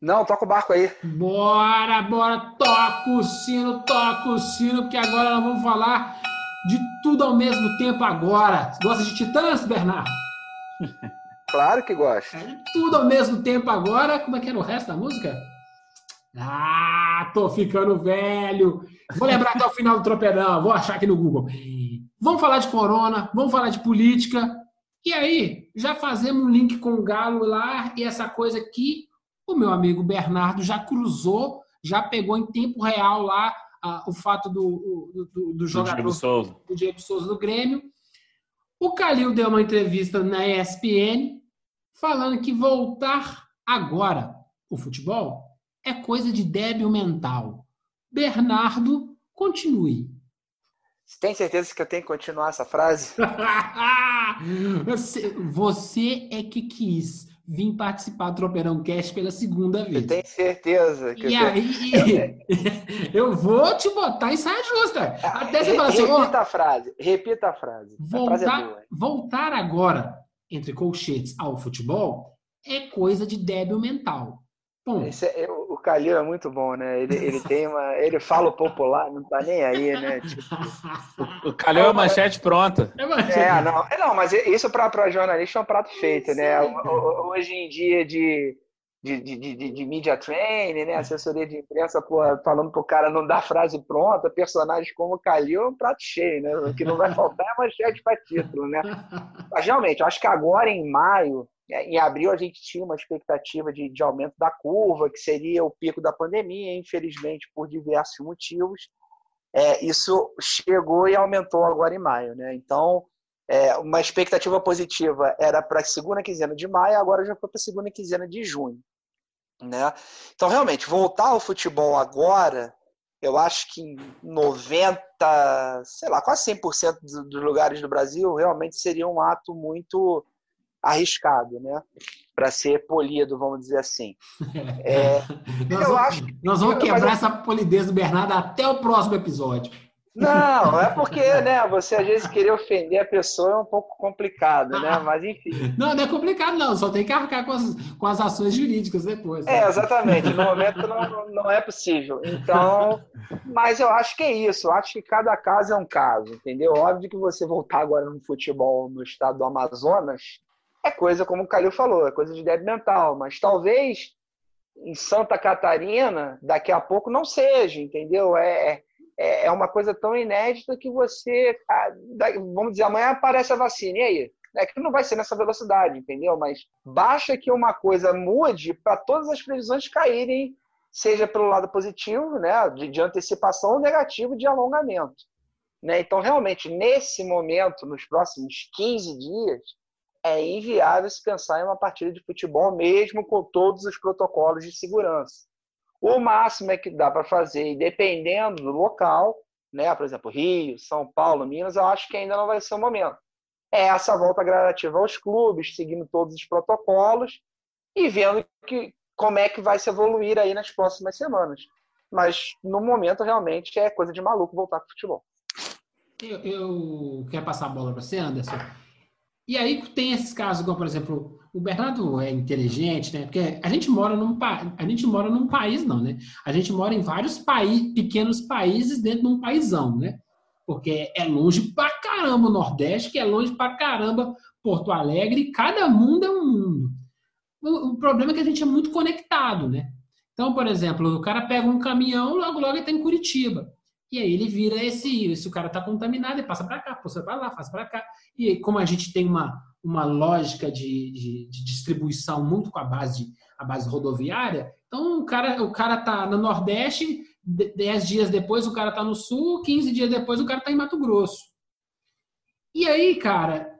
Não, toca o barco aí. Bora, bora, toca o sino, toca o sino, porque agora nós vamos falar de tudo ao mesmo tempo agora. Gosta de Titãs, Bernardo? Claro que gosto. É, tudo ao mesmo tempo agora. Como é que era o resto da música? Ah, tô ficando velho. Vou lembrar até o final do tropeirão. Vou achar aqui no Google. Vamos falar de corona, vamos falar de política. E aí, já fazemos um link com o Galo lá e essa coisa que o meu amigo Bernardo já cruzou, já pegou em tempo real lá o fato do, do, do jogador do Diego, Souza. do Diego Souza do Grêmio. O Calil deu uma entrevista na ESPN falando que voltar agora o futebol é coisa de débil mental. Bernardo, continue. Você tem certeza que eu tenho que continuar essa frase? você, você é que quis vim participar do Tropeirão Cast pela segunda vez. Eu tenho certeza. Que e eu aí, eu vou te botar em saia justa. Até você falar assim... Repita oh, a frase, repita a frase. Voltar, a frase é voltar agora, entre colchetes, ao futebol, é coisa de débil mental. Bom, é, o Calil é muito bom, né? Ele, ele tem uma. Ele fala o popular, não tá nem aí, né? Tipo, O Calil é manchete pronta. É, é, não, é, não, mas isso para jornalista é um prato feito, né? Hoje em dia de, de, de, de, de media training, né? Assessoria de imprensa, porra, falando pro cara não dar frase pronta, personagens como o Calil é um prato cheio, né? O que não vai faltar é manchete para título, né? Mas realmente, eu acho que agora em maio, é, em abril, a gente tinha uma expectativa de, de aumento da curva, que seria o pico da pandemia, infelizmente, por diversos motivos. É, isso chegou e aumentou agora em maio, né? Então, é, uma expectativa positiva era para a segunda quinzena de maio, agora já foi para a segunda quinzena de junho, né? Então, realmente, voltar ao futebol agora, eu acho que em 90, sei lá, quase 100% dos dos lugares do Brasil, realmente seria um ato muito arriscado, né? Para ser polido, vamos dizer assim. É, Nós eu vamos, acho nós vamos quebrar eu- essa polidez do Bernardo até o próximo episódio. Não, é porque, né, você às vezes querer ofender a pessoa é um pouco complicado, né? Mas enfim. Não, não é complicado, não. Só tem que arcar com as, com as ações jurídicas depois. né? É, exatamente. No momento não, não é possível. Então, mas eu acho que é isso. Eu acho que cada caso é um caso, entendeu? Óbvio que você voltar agora no futebol no estado do Amazonas é coisa, como o Calil falou, é coisa de débil mental. Mas talvez em Santa Catarina, daqui a pouco, não seja, entendeu? É, é, é uma coisa tão inédita que você, ah, vamos dizer, amanhã aparece a vacina, e aí? É que não vai ser nessa velocidade, entendeu? Mas basta que uma coisa mude para todas as previsões caírem, seja pelo lado positivo, né, de, de antecipação, ou negativo de alongamento. Né? Então, realmente, nesse momento, nos próximos 15 dias, é inviável se pensar em uma partida de futebol, mesmo com todos os protocolos de segurança. O máximo é que dá para fazer, e dependendo do local, né, por exemplo, Rio, São Paulo, Minas, eu acho que ainda não vai ser o momento. É essa volta gradativa aos clubes, seguindo todos os protocolos e vendo que, como é que vai se evoluir aí nas próximas semanas. Mas, no momento, realmente é coisa de maluco voltar para o futebol. Eu, eu quero passar a bola para você, Anderson. E aí tem esses casos, como por exemplo, o Bernardo é inteligente, né? Porque a gente mora num pa... a gente mora num país não, né? A gente mora em vários países, pequenos países dentro de um paísão, né? Porque é longe pra caramba o Nordeste, que é longe pra caramba Porto Alegre, cada mundo é um mundo. O, o problema é que a gente é muito conectado, né? Então, por exemplo, o cara pega um caminhão, logo logo ele está em Curitiba. E aí ele vira esse, se o cara está contaminado, ele passa para cá, passa para lá, passa para cá. E como a gente tem uma, uma lógica de, de, de distribuição muito com a base, de, a base rodoviária, então o cara o cara tá no Nordeste, 10 dias depois o cara tá no Sul, 15 dias depois o cara tá em Mato Grosso. E aí, cara,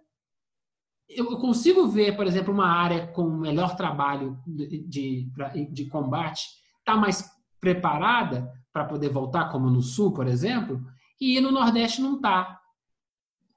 eu consigo ver, por exemplo, uma área com melhor trabalho de, de, de combate, tá mais preparada para poder voltar, como no Sul, por exemplo, e no Nordeste não está.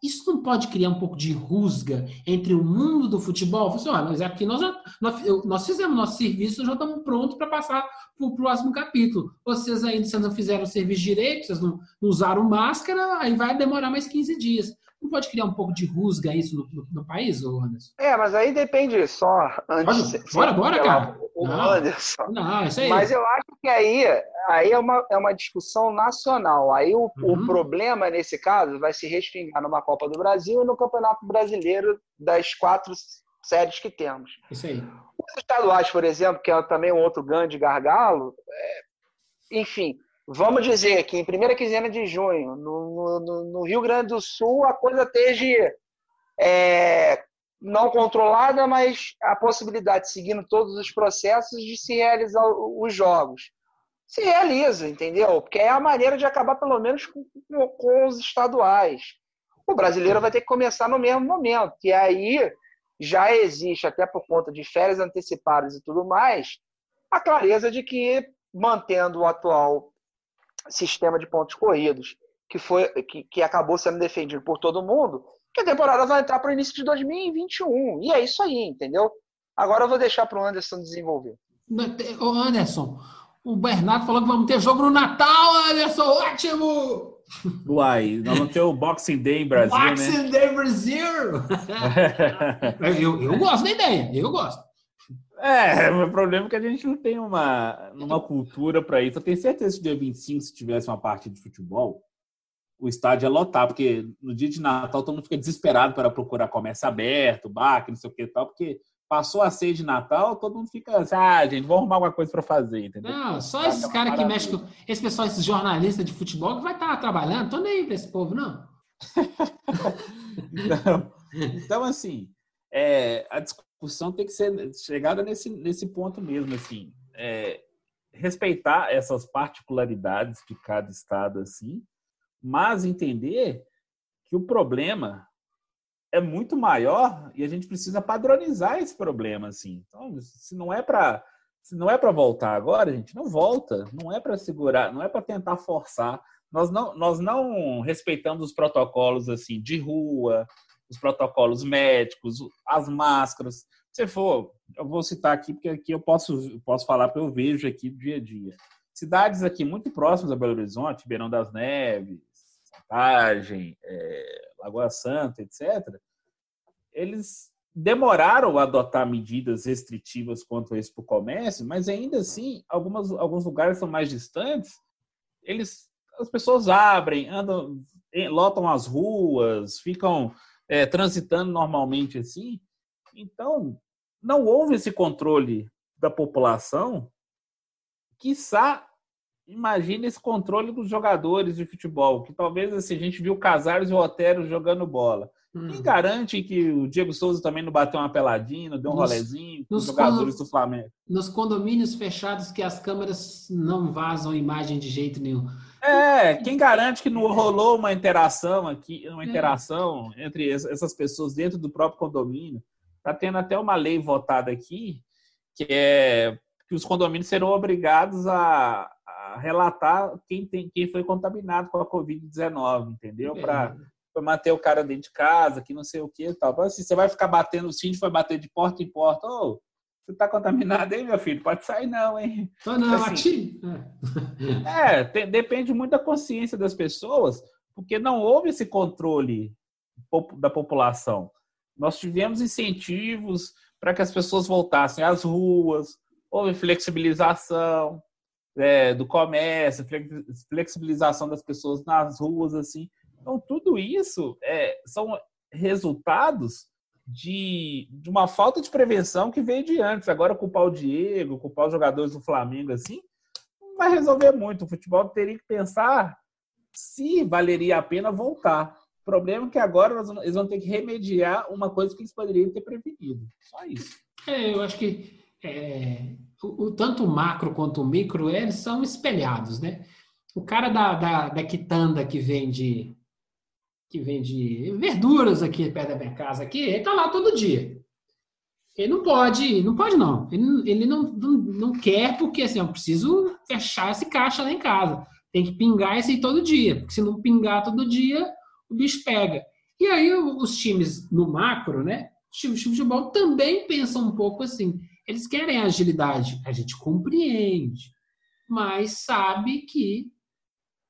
Isso não pode criar um pouco de rusga entre o mundo do futebol? Você, olha, mas aqui nós, já, nós, nós fizemos nosso serviço, já estamos prontos para passar para o próximo capítulo. Vocês ainda vocês não fizeram o serviço direito, vocês não, não usaram máscara, aí vai demorar mais 15 dias. Não pode criar um pouco de rusga isso no, no, no país, Anderson? É, mas aí depende só. Antes, Pode, bora, bora, cara. O não, Anderson. Não, isso aí. Mas eu acho que aí, aí é, uma, é uma discussão nacional. Aí o, uhum. o problema, nesse caso, vai se respingar numa Copa do Brasil e no Campeonato Brasileiro das quatro séries que temos. Isso aí. Os estaduais, por exemplo, que é também um outro grande gargalo, é, enfim, Vamos dizer que em primeira quinzena de junho, no, no, no Rio Grande do Sul, a coisa esteja é, não controlada, mas a possibilidade, seguindo todos os processos, de se realizar os jogos. Se realiza, entendeu? Porque é a maneira de acabar, pelo menos, com, com, os estaduais. O brasileiro vai ter que começar no mesmo momento. E aí já existe, até por conta de férias antecipadas e tudo mais, a clareza de que, mantendo o atual sistema de pontos corridos que foi que, que, acabou sendo defendido por todo mundo, que a temporada vai entrar para o início de 2021. E é isso aí, entendeu? Agora eu vou deixar para o Anderson desenvolver. Ô Anderson, o Bernardo falou que vamos ter jogo no Natal, Anderson, ótimo! Uai, nós vamos ter o Boxing Day em Brasil, Boxing né? Day Brasil! eu, eu gosto da ideia, eu gosto. É, o problema é que a gente não tem uma, uma cultura para isso. Eu tenho certeza que dia 25, se tivesse uma partida de futebol, o estádio ia lotar, porque no dia de Natal todo mundo fica desesperado para procurar comércio aberto, bar, não sei o que e tal, porque passou a ceia de Natal, todo mundo fica assim, ah, gente, vamos arrumar alguma coisa para fazer, entendeu? Não, só esses caras que mexem com. Esse pessoal, esses jornalistas de futebol que vai estar tá trabalhando, tô nem aí pra esse povo, não. então, então, assim, é, a discussão tem que ser chegada nesse, nesse ponto mesmo, assim, é, respeitar essas particularidades de cada estado, assim, mas entender que o problema é muito maior e a gente precisa padronizar esse problema, assim. Então, se não é para se não é para voltar agora, gente não volta. Não é para segurar, não é para tentar forçar. Nós não, nós não respeitamos os protocolos assim de rua, os protocolos médicos, as máscaras. Se for, eu vou citar aqui porque aqui eu posso posso falar porque eu vejo aqui dia a dia. Cidades aqui muito próximas a Belo Horizonte, Beirão das Neves, Santagem, é, Lagoa Santa, etc., eles demoraram a adotar medidas restritivas quanto a isso para o comércio, mas ainda assim, algumas, alguns lugares são mais distantes, eles, as pessoas abrem, andam, lotam as ruas, ficam é, transitando normalmente assim. Então, não houve esse controle da população, quiçá imagina esse controle dos jogadores de futebol, que talvez assim, a gente viu Casares e o Otero jogando bola. Hum. Quem garante que o Diego Souza também não bateu uma peladinha, não deu um nos, rolezinho com os jogadores do Flamengo? Nos condomínios fechados que as câmeras não vazam imagem de jeito nenhum. É, quem garante que não rolou uma interação aqui, uma é. interação entre essas pessoas dentro do próprio condomínio? Tá tendo até uma lei votada aqui que é que os condomínios serão obrigados a, relatar quem, tem, quem foi contaminado com a Covid-19, entendeu? Para manter o cara dentro de casa, que não sei o que e tal. Então, assim, você vai ficar batendo, o síndico vai bater de porta em porta. Oh, você tá contaminado aí, meu filho? Pode sair não, hein? Tô não, assim, É, tem, depende muito da consciência das pessoas, porque não houve esse controle da população. Nós tivemos incentivos para que as pessoas voltassem às ruas, houve flexibilização, é, do comércio, flexibilização das pessoas nas ruas, assim. Então, tudo isso é, são resultados de, de uma falta de prevenção que veio de antes. Agora, culpar o Diego, culpar os jogadores do Flamengo, assim, não vai resolver muito. O futebol teria que pensar se valeria a pena voltar. O problema é que agora eles vão ter que remediar uma coisa que eles poderiam ter prevenido. Só isso. É, eu acho que é, o, tanto o macro quanto o micro, eles são espelhados, né? O cara da, da, da quitanda que vende que vende verduras aqui perto da minha casa aqui, ele tá lá todo dia. Ele não pode, não pode não. Ele, ele não, não, não quer porque assim, eu preciso fechar esse caixa lá em casa. Tem que pingar esse todo dia, porque se não pingar todo dia, o bicho pega. E aí os times no macro, né? Os times de futebol também pensam um pouco assim. Eles querem agilidade, a gente compreende, mas sabe que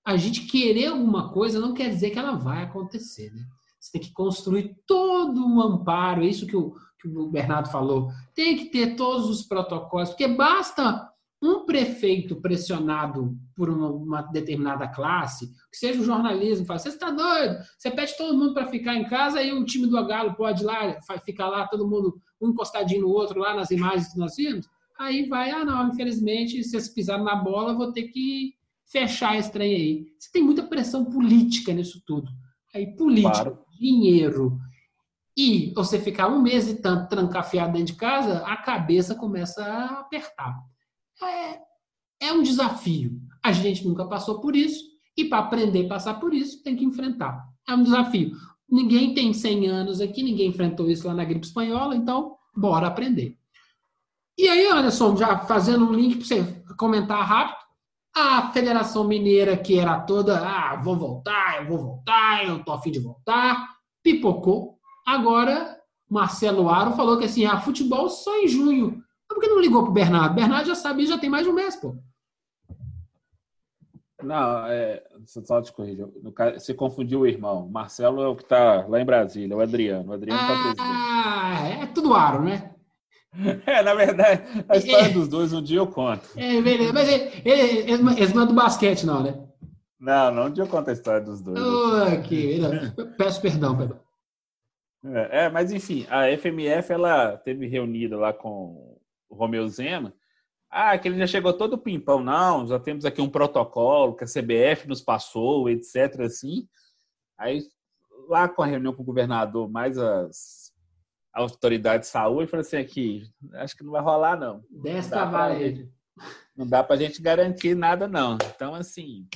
a gente querer alguma coisa não quer dizer que ela vai acontecer, né? Você tem que construir todo um amparo, é isso que o, que o Bernardo falou. Tem que ter todos os protocolos, porque basta um prefeito pressionado por uma, uma, determinada classe, que seja o jornalismo, fala, você está doido? Você pede todo mundo para ficar em casa e o time do Galo pode ir lá, ficar lá, todo mundo um encostadinho no outro, lá nas imagens que nós vimos. Aí vai, ah não, infelizmente, se vocês pisaram na bola, vou ter que fechar esse trem aí. Você tem muita pressão política nisso tudo. Aí política, claro. dinheiro, e você ficar um mês e tanto trancafiado dentro de casa, a cabeça começa a apertar é, é um desafio. A gente nunca passou por isso e para aprender a passar por isso tem que enfrentar. É um desafio. Ninguém tem 100 anos aqui, ninguém enfrentou isso lá na gripe espanhola, então bora aprender. E aí, Anderson, já fazendo um link para você comentar rápido, a Federação Mineira, que era toda, ah, vou voltar, eu vou voltar, eu tô afim de voltar, pipocou. Agora, Marcelo Aro falou que assim, ah, futebol só em junho. Mas por que não ligou pro Bernardo? Bernardo já sabia, já tem mais de um mês, pô. Não, é, só te corrigir. Você confundiu o irmão. Marcelo é o que está lá em Brasília, o Adriano. O Adriano tá ah, tá presidente. Ah, é tudo aro, né? É, na verdade, a história é, dos dois um dia eu conto. É, beleza. Mas eles não é do basquete, não, né? Não, não um dia eu conto a história dos dois. Ok, peço perdão, perdão. É, é, mas enfim, a FMF ela teve reunida lá com o Romeu Zema. Ah, que ele já chegou todo pimpão. Não, já temos aqui um protocolo que a CBF nos passou, etc. Assim. Aí, lá com a reunião com o governador, mais as autoridades de saúde, falou assim: aqui, acho que não vai rolar, não. Desta vale. Não dá para a gente garantir nada, não. Então, assim,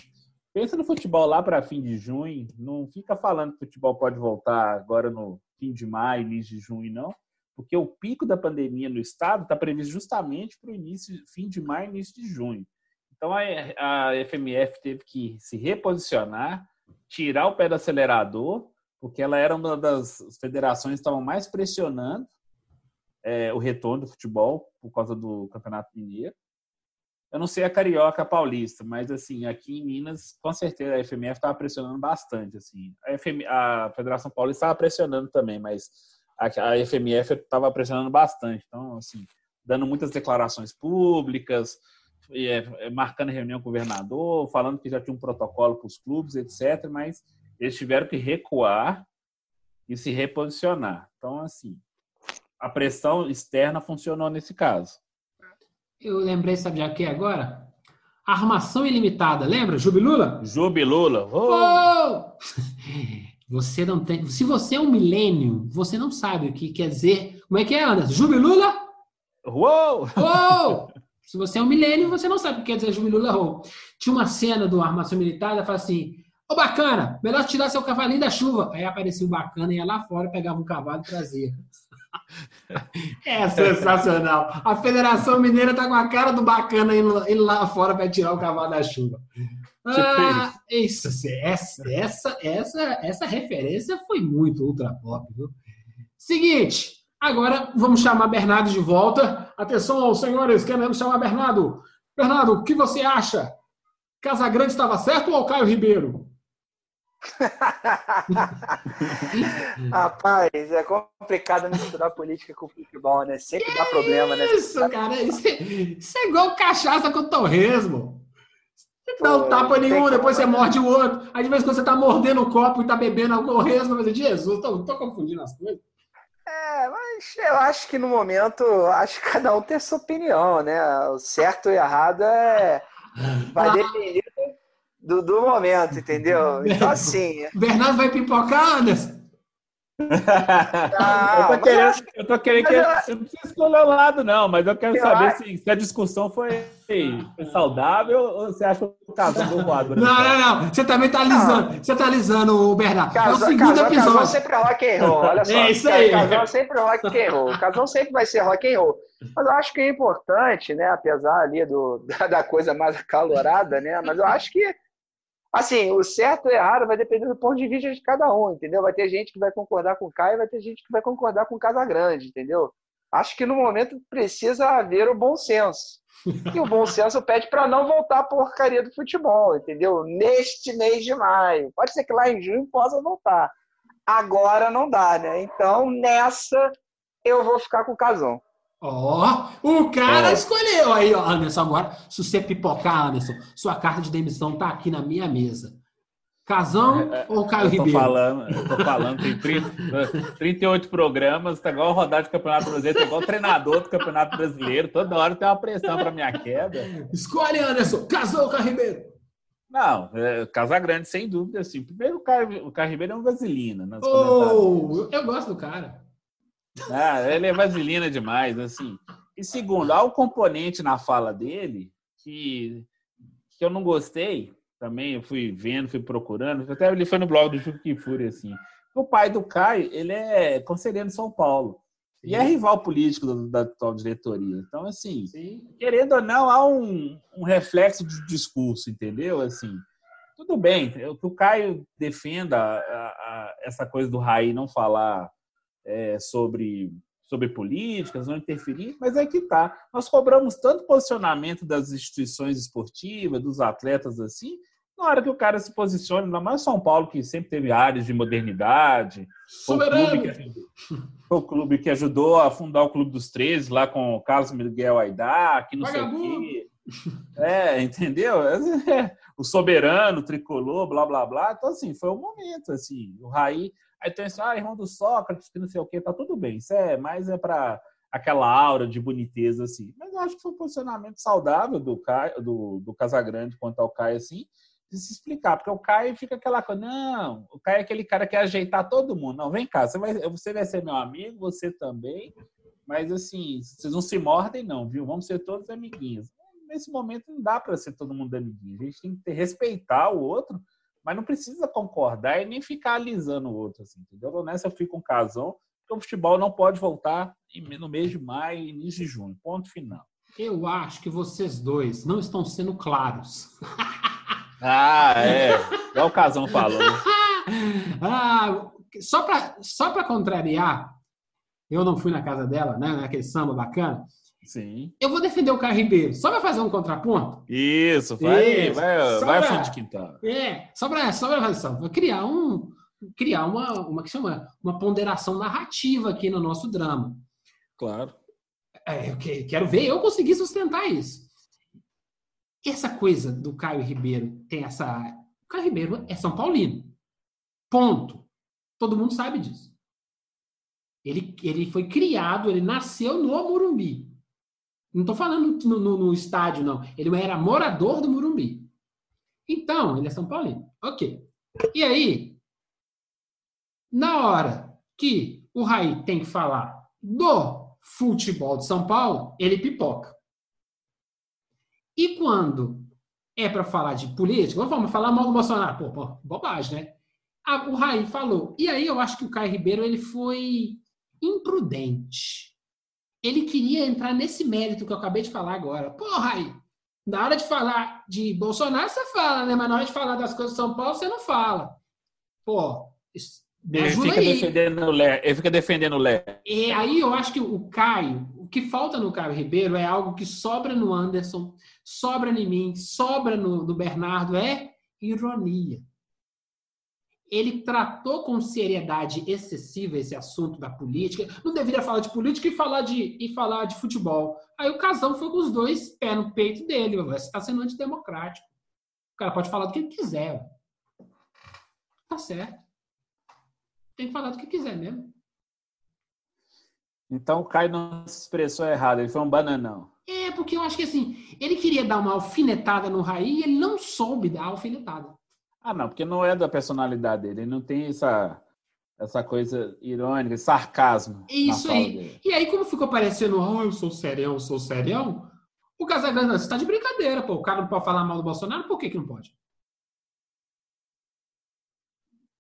pensa no futebol lá para fim de junho. Não fica falando que o futebol pode voltar agora no fim de maio, início de junho, não, porque o pico da pandemia no estado está previsto justamente para o início, fim de maio, início de junho. Então a, a FMF teve que se reposicionar, tirar o pé do acelerador, porque ela era uma das federações que estavam mais pressionando é, o retorno do futebol por causa do Campeonato Mineiro. Eu não sei a carioca paulista, mas assim, aqui em Minas, com certeza a FMF estava pressionando bastante, assim. A, FM, a Federação Paulista estava pressionando também, mas a, a FMF estava pressionando bastante. Então, assim, dando muitas declarações públicas, é, é, marcando reunião com o governador, falando que já tinha um protocolo para os clubes, etc. Mas eles tiveram que recuar e se reposicionar. Então, assim, a pressão externa funcionou nesse caso eu lembrei, sabe de quê agora? Armação ilimitada, lembra? Jubilula? Jubilula. Oh! Você não tem. Se você é um milênio, você não sabe o que quer dizer. Como é que é, Anderson? Jubilula? Uou! Uou! Se você é um milênio, você não sabe o que quer dizer Jubilula Uou. Tinha uma cena do Armação Militar, ela fala assim: Ô bacana, melhor tirar seu cavalinho da chuva. Aí aparecia o bacana, ia lá fora, pegava um cavalo e trazia. É sensacional. A Federação Mineira tá com a cara do bacana indo, lá fora para tirar o cavalo da chuva. Tipo ah, isso, essa, essa, essa, essa referência foi muito ultra pop, viu? Seguinte, agora vamos chamar Bernardo de volta. Atenção, senhores, queremos chamar Bernardo. Bernardo, o que você acha? Casagrande estava certo ou Caio Ribeiro? Rapaz, é complicado misturar política com futebol, né? Sempre que dá problema, né? Isso, cara, isso é, isso é igual cachaça com torresmo. Você dá um tapa nenhum, depois você morde o outro. Aí de vez em quando você tá mordendo o copo e tá bebendo o torresmo, mas Jesus, tô, tô confundindo as coisas. É, mas eu acho que no momento, acho que cada um tem a sua opinião, né? O certo e errado é. Vai ah. depender do, do momento, entendeu? Então, assim. Bernardo vai pipocar, Anderson? Não, eu tô querendo, eu tô querendo que. Eu, eu não preciso escolher o lado, não, mas eu quero eu saber acho... se, se, a discussão foi, foi, saudável ou você acha que o casal do quadro. Não, não, não. Você também tá alisando. Você tá alisando o Bernardo. Casal, é o segundo casal, episódio. Sempre é rock and roll. Olha só. É isso aí. Casal sempre rock and roll. O casal sempre vai ser rock and roll. Mas eu acho que é importante, né? Apesar ali do, da, da coisa mais acalorada, né? Mas eu acho que Assim, o certo e errado vai depender do ponto de vista de cada um, entendeu? Vai ter gente que vai concordar com o Caio, vai ter gente que vai concordar com o Casagrande, entendeu? Acho que no momento precisa haver o bom senso. E o bom senso pede para não voltar a porcaria do futebol, entendeu? Neste mês de maio. Pode ser que lá em junho possa voltar. Agora não dá, né? Então, nessa, eu vou ficar com o Casão. Ó, oh, o cara é. escolheu. Aí, ó, Anderson, agora, se você pipocar, Anderson, sua carta de demissão tá aqui na minha mesa. Casão é, é ou Caio eu Ribeiro? Falando, eu tô falando, tem 30, 38 programas, tá igual rodar de Campeonato Brasileiro, tá igual treinador do Campeonato Brasileiro, toda hora tem uma pressão pra minha queda. Escolhe, Anderson, Casão ou Caio Ribeiro? Não, é, Casagrande, sem dúvida, assim. Primeiro, o Caio, o Caio Ribeiro é um vaselina. Oh, eu gosto do cara. Ah, ele é vaselina demais, assim. E segundo, há um componente na fala dele que, que eu não gostei, também eu fui vendo, fui procurando, até ele foi no blog do Chico Kifuri, assim. O pai do Caio, ele é conselheiro de São Paulo. Sim. E é rival político da atual diretoria. Então, assim, Sim. querendo ou não, há um, um reflexo de discurso, entendeu? Assim, tudo bem, que o Caio defenda a, a, essa coisa do Raí não falar é, sobre, sobre políticas, não interferir, mas é que tá. Nós cobramos tanto posicionamento das instituições esportivas, dos atletas assim, na hora que o cara se posiciona, ainda mais São Paulo, que sempre teve áreas de modernidade, foi o, clube que o clube que ajudou a fundar o Clube dos 13, lá com o Carlos Miguel Aidar, que não Vagabundo. sei o quê. É, entendeu? O soberano, o tricolor, blá, blá, blá. Então, assim, foi um momento, assim, o Raí... Aí tem assim, ah, irmão do Sócrates, que não sei o quê, tá tudo bem. Isso é mais é para aquela aura de boniteza, assim. Mas eu acho que foi um posicionamento saudável do, Caio, do, do Casagrande quanto ao Caio, assim, de se explicar, porque o Caio fica aquela coisa, não, o Caio é aquele cara que quer ajeitar todo mundo. Não, vem cá, você vai, você vai ser meu amigo, você também, mas assim, vocês não se mordem, não, viu? Vamos ser todos amiguinhos. Nesse momento não dá para ser todo mundo amiguinho. A gente tem que ter, respeitar o outro, mas não precisa concordar e nem ficar alisando o outro, assim, entendeu? Nessa eu fico um casão, porque o futebol não pode voltar no mês de maio e início de junho. Ponto final. Eu acho que vocês dois não estão sendo claros. Ah, é. Igual o Casão falou. ah, só para só contrariar, eu não fui na casa dela, né? Naquele samba bacana. Sim. Eu vou defender o Caio Ribeiro. Só para fazer um contraponto. Isso, vai, Isso. vai, vai pra, de quintal. É, só para só pra fazer só, criar um criar uma, uma que chama uma ponderação narrativa aqui no nosso drama. Claro. É, eu quero ver eu conseguir sustentar isso. Essa coisa do Caio Ribeiro tem essa. O Caio Ribeiro é São Paulino. Ponto. Todo mundo sabe disso. Ele, ele foi criado, ele nasceu no Morumbi. Não estou falando no, no, no, estádio, não. Ele era morador do Morumbi. Então, ele é São Paulino. Ok. E aí, na hora que o Raí tem que falar do futebol de São Paulo, ele pipoca. E quando é para falar de política, vamos falar mal do Bolsonaro. Pô, pô bobagem, né? O Raí falou. E aí eu acho que o Caio Ribeiro ele foi imprudente. Ele queria entrar nesse mérito que eu acabei de falar agora. Pô, Raí, na hora de falar de Bolsonaro, você fala, né? Mas na hora de falar das coisas de São Paulo, você não fala. Pô, ele fica, aí. defendendo o Lé, ele fica defendendo o Lé. E aí eu acho que o Caio, o que falta no Caio Ribeiro é algo que sobra no Anderson, sobra em mim, sobra no, no Bernardo, é ironia. Ele tratou com seriedade excessiva esse assunto da política. Não deveria falar de política e falar de, e falar de futebol. Aí o Casão foi com os dois pés no peito dele. Você está sendo antidemocrático. O cara pode falar do que ele quiser. Tá certo. Tem que falar do que quiser mesmo. Então o Caio não se expressou errado, ele foi um bananão. É, porque eu acho que assim, ele queria dar uma alfinetada no Raí e ele não soube dar a alfinetada. Ah, não, porque não é da personalidade dele, ele não tem essa, essa coisa irônica, sarcasmo. Isso aí. Dele. E aí, como ficou parecendo, oh, eu sou serião, sou serião, o Casagrande, você tá de brincadeira, pô. O cara não pode falar mal do Bolsonaro, por que, que não pode?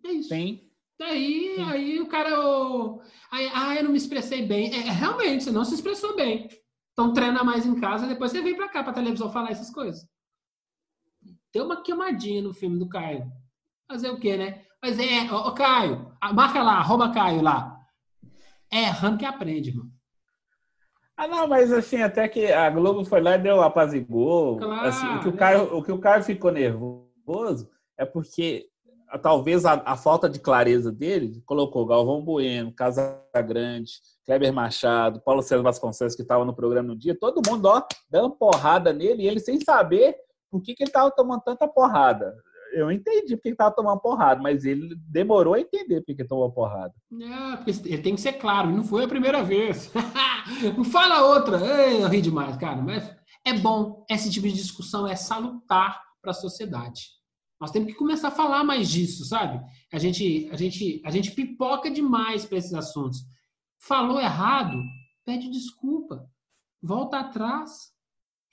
É isso. Sim. Daí, aí o cara. Oh, aí, ah, eu não me expressei bem. É, realmente, você não se expressou bem. Então treina mais em casa, depois você vem para cá para televisão falar essas coisas. Deu uma queimadinha no filme do Caio. Fazer o quê, né? Mas é, ô, Caio, marca lá, arroba Caio lá. É errando que aprende, mano. Ah, não, mas assim, até que a Globo foi lá e deu apazigou. Claro, assim, o, que o, Caio, o que o Caio ficou nervoso é porque talvez a, a, falta de clareza dele colocou Galvão Bueno, Casagrande, Kleber Machado, Paulo César Vasconcelos, que estava no programa no dia, todo mundo ó, dando porrada nele e ele sem saber por que, que ele estava tomando tanta porrada. Eu entendi porque ele estava tomando porrada, mas ele demorou a entender porque ele tomou porrada. É, porque ele tem que ser claro, não foi a primeira vez. não fala outra. Eu ri demais, cara. Mas é bom, esse tipo de discussão é salutar para a sociedade. Nós temos que começar a falar mais disso, sabe? A gente, a gente, a gente pipoca demais para esses assuntos. Falou errado, pede desculpa, volta atrás.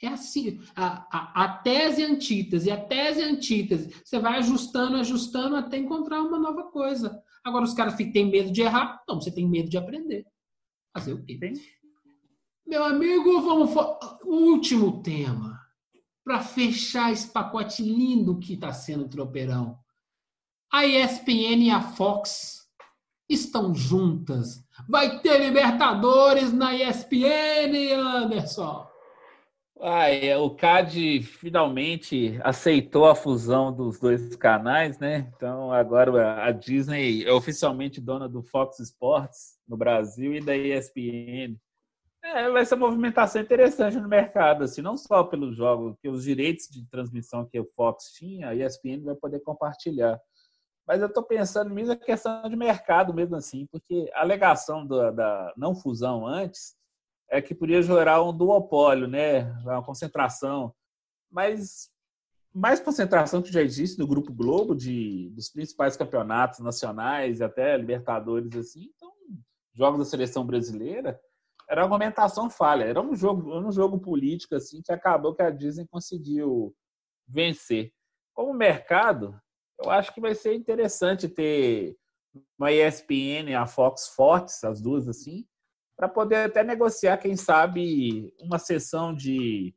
É assim, a, a, a tese antítese, a tese antítese, você vai ajustando, ajustando até encontrar uma nova coisa. Agora os caras têm medo de errar, não, você tem medo de aprender. Fazer o quê? Meu amigo, vamos. O último tema para fechar esse pacote lindo que está sendo o tropeirão. A ESPN e a Fox estão juntas. Vai ter Libertadores na ESPN, Anderson. Ah, é, o CAD finalmente aceitou a fusão dos dois canais, né? Então agora a Disney é oficialmente dona do Fox Sports no Brasil e da ESPN. É, vai ser uma movimentação interessante no mercado, assim, não só pelos jogos, que os direitos de transmissão que o Fox tinha, a ESPN vai poder compartilhar. Mas eu estou pensando mesmo na questão de mercado mesmo assim, porque a alegação da, da não fusão antes é que podia gerar um duopólio, né? Uma concentração. Mas mais concentração que já existe no Grupo Globo, de, dos principais campeonatos nacionais, até Libertadores, assim. Então, jogos da seleção brasileira, era uma argumentação falha. Era um jogo, um jogo político, assim, que acabou que a Disney conseguiu vencer. Como mercado, eu acho que vai ser interessante ter uma ESPN e a Fox fortes, as duas, assim, para poder até negociar, quem sabe, uma sessão de,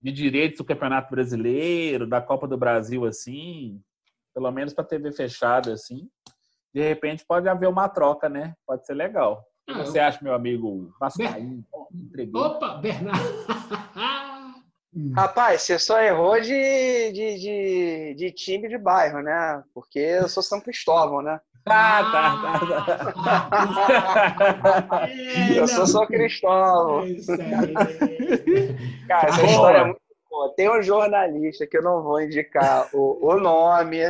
de direitos do Campeonato Brasileiro, da Copa do Brasil, assim, pelo menos para TV fechada, assim. De repente pode haver uma troca, né? Pode ser legal. O que ah, você acha, meu amigo Vascaíno? Ber... Opa, Bernardo! Rapaz, você só errou de, de, de, de, time de bairro, né? Porque eu sou São Cristóvão, né? Ah, tá, tá, tá. eu sou São Cristóvão. Cara, essa história é muito boa. Tem um jornalista que eu não vou indicar o, o nome,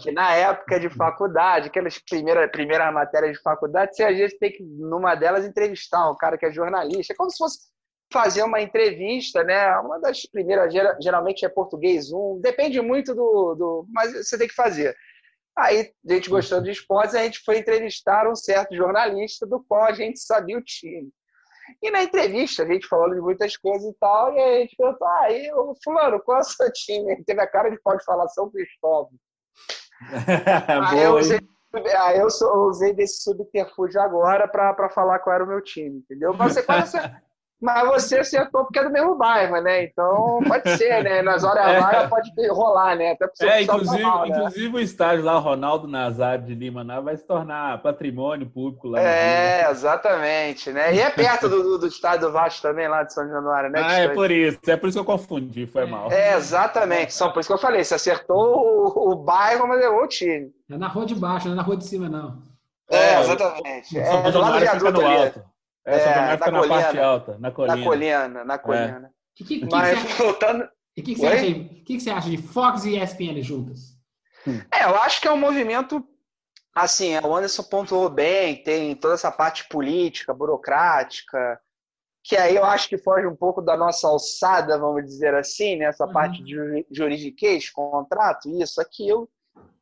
que na época de faculdade, aquelas primeiras, primeiras matérias de faculdade, você às vezes tem que, numa delas, entrevistar um cara que é jornalista. É como se fosse fazer uma entrevista, né? Uma das primeiras, geralmente é português um, depende muito do, do. Mas você tem que fazer. Aí a gente gostou de esportes, a gente foi entrevistar um certo jornalista do qual a gente sabia o time. E na entrevista, a gente falou de muitas coisas e tal, e a gente perguntou, ah, e o fulano, qual é o seu time? Ele teve a cara de pode falar São Cristóvão. aí, eu usei, aí eu usei desse subterfúgio agora para falar qual era o meu time, entendeu? Mas você quase mas você acertou porque é do mesmo bairro, né? Então pode ser, né? Nas horas é. vagas pode rolar, né? Até é, inclusive, mal, né? inclusive o estádio lá, Ronaldo Nazário de Lima, né? vai se tornar patrimônio público lá. É, exatamente, né? E é perto do, do, do estádio do Vasco também, lá de São Januário, né? Ah, é por isso. É por isso que eu confundi, foi mal. É, exatamente. Só por isso que eu falei. Você acertou o, o bairro, mas errou o time. É na rua de baixo, não é na rua de cima, não. É, exatamente. É, do lado do viaduto ali. Alto. É, é na, na parte alta, na colina. Na colina, na colina. É. Que, que, que Mas que voltando... E o que, que, você acha, que, que você acha de Fox e ESPN juntas? É, eu acho que é um movimento assim, o Anderson pontuou bem, tem toda essa parte política, burocrática, que aí eu acho que foge um pouco da nossa alçada, vamos dizer assim, né? essa uhum. parte de juridiquês, contrato, isso, aquilo.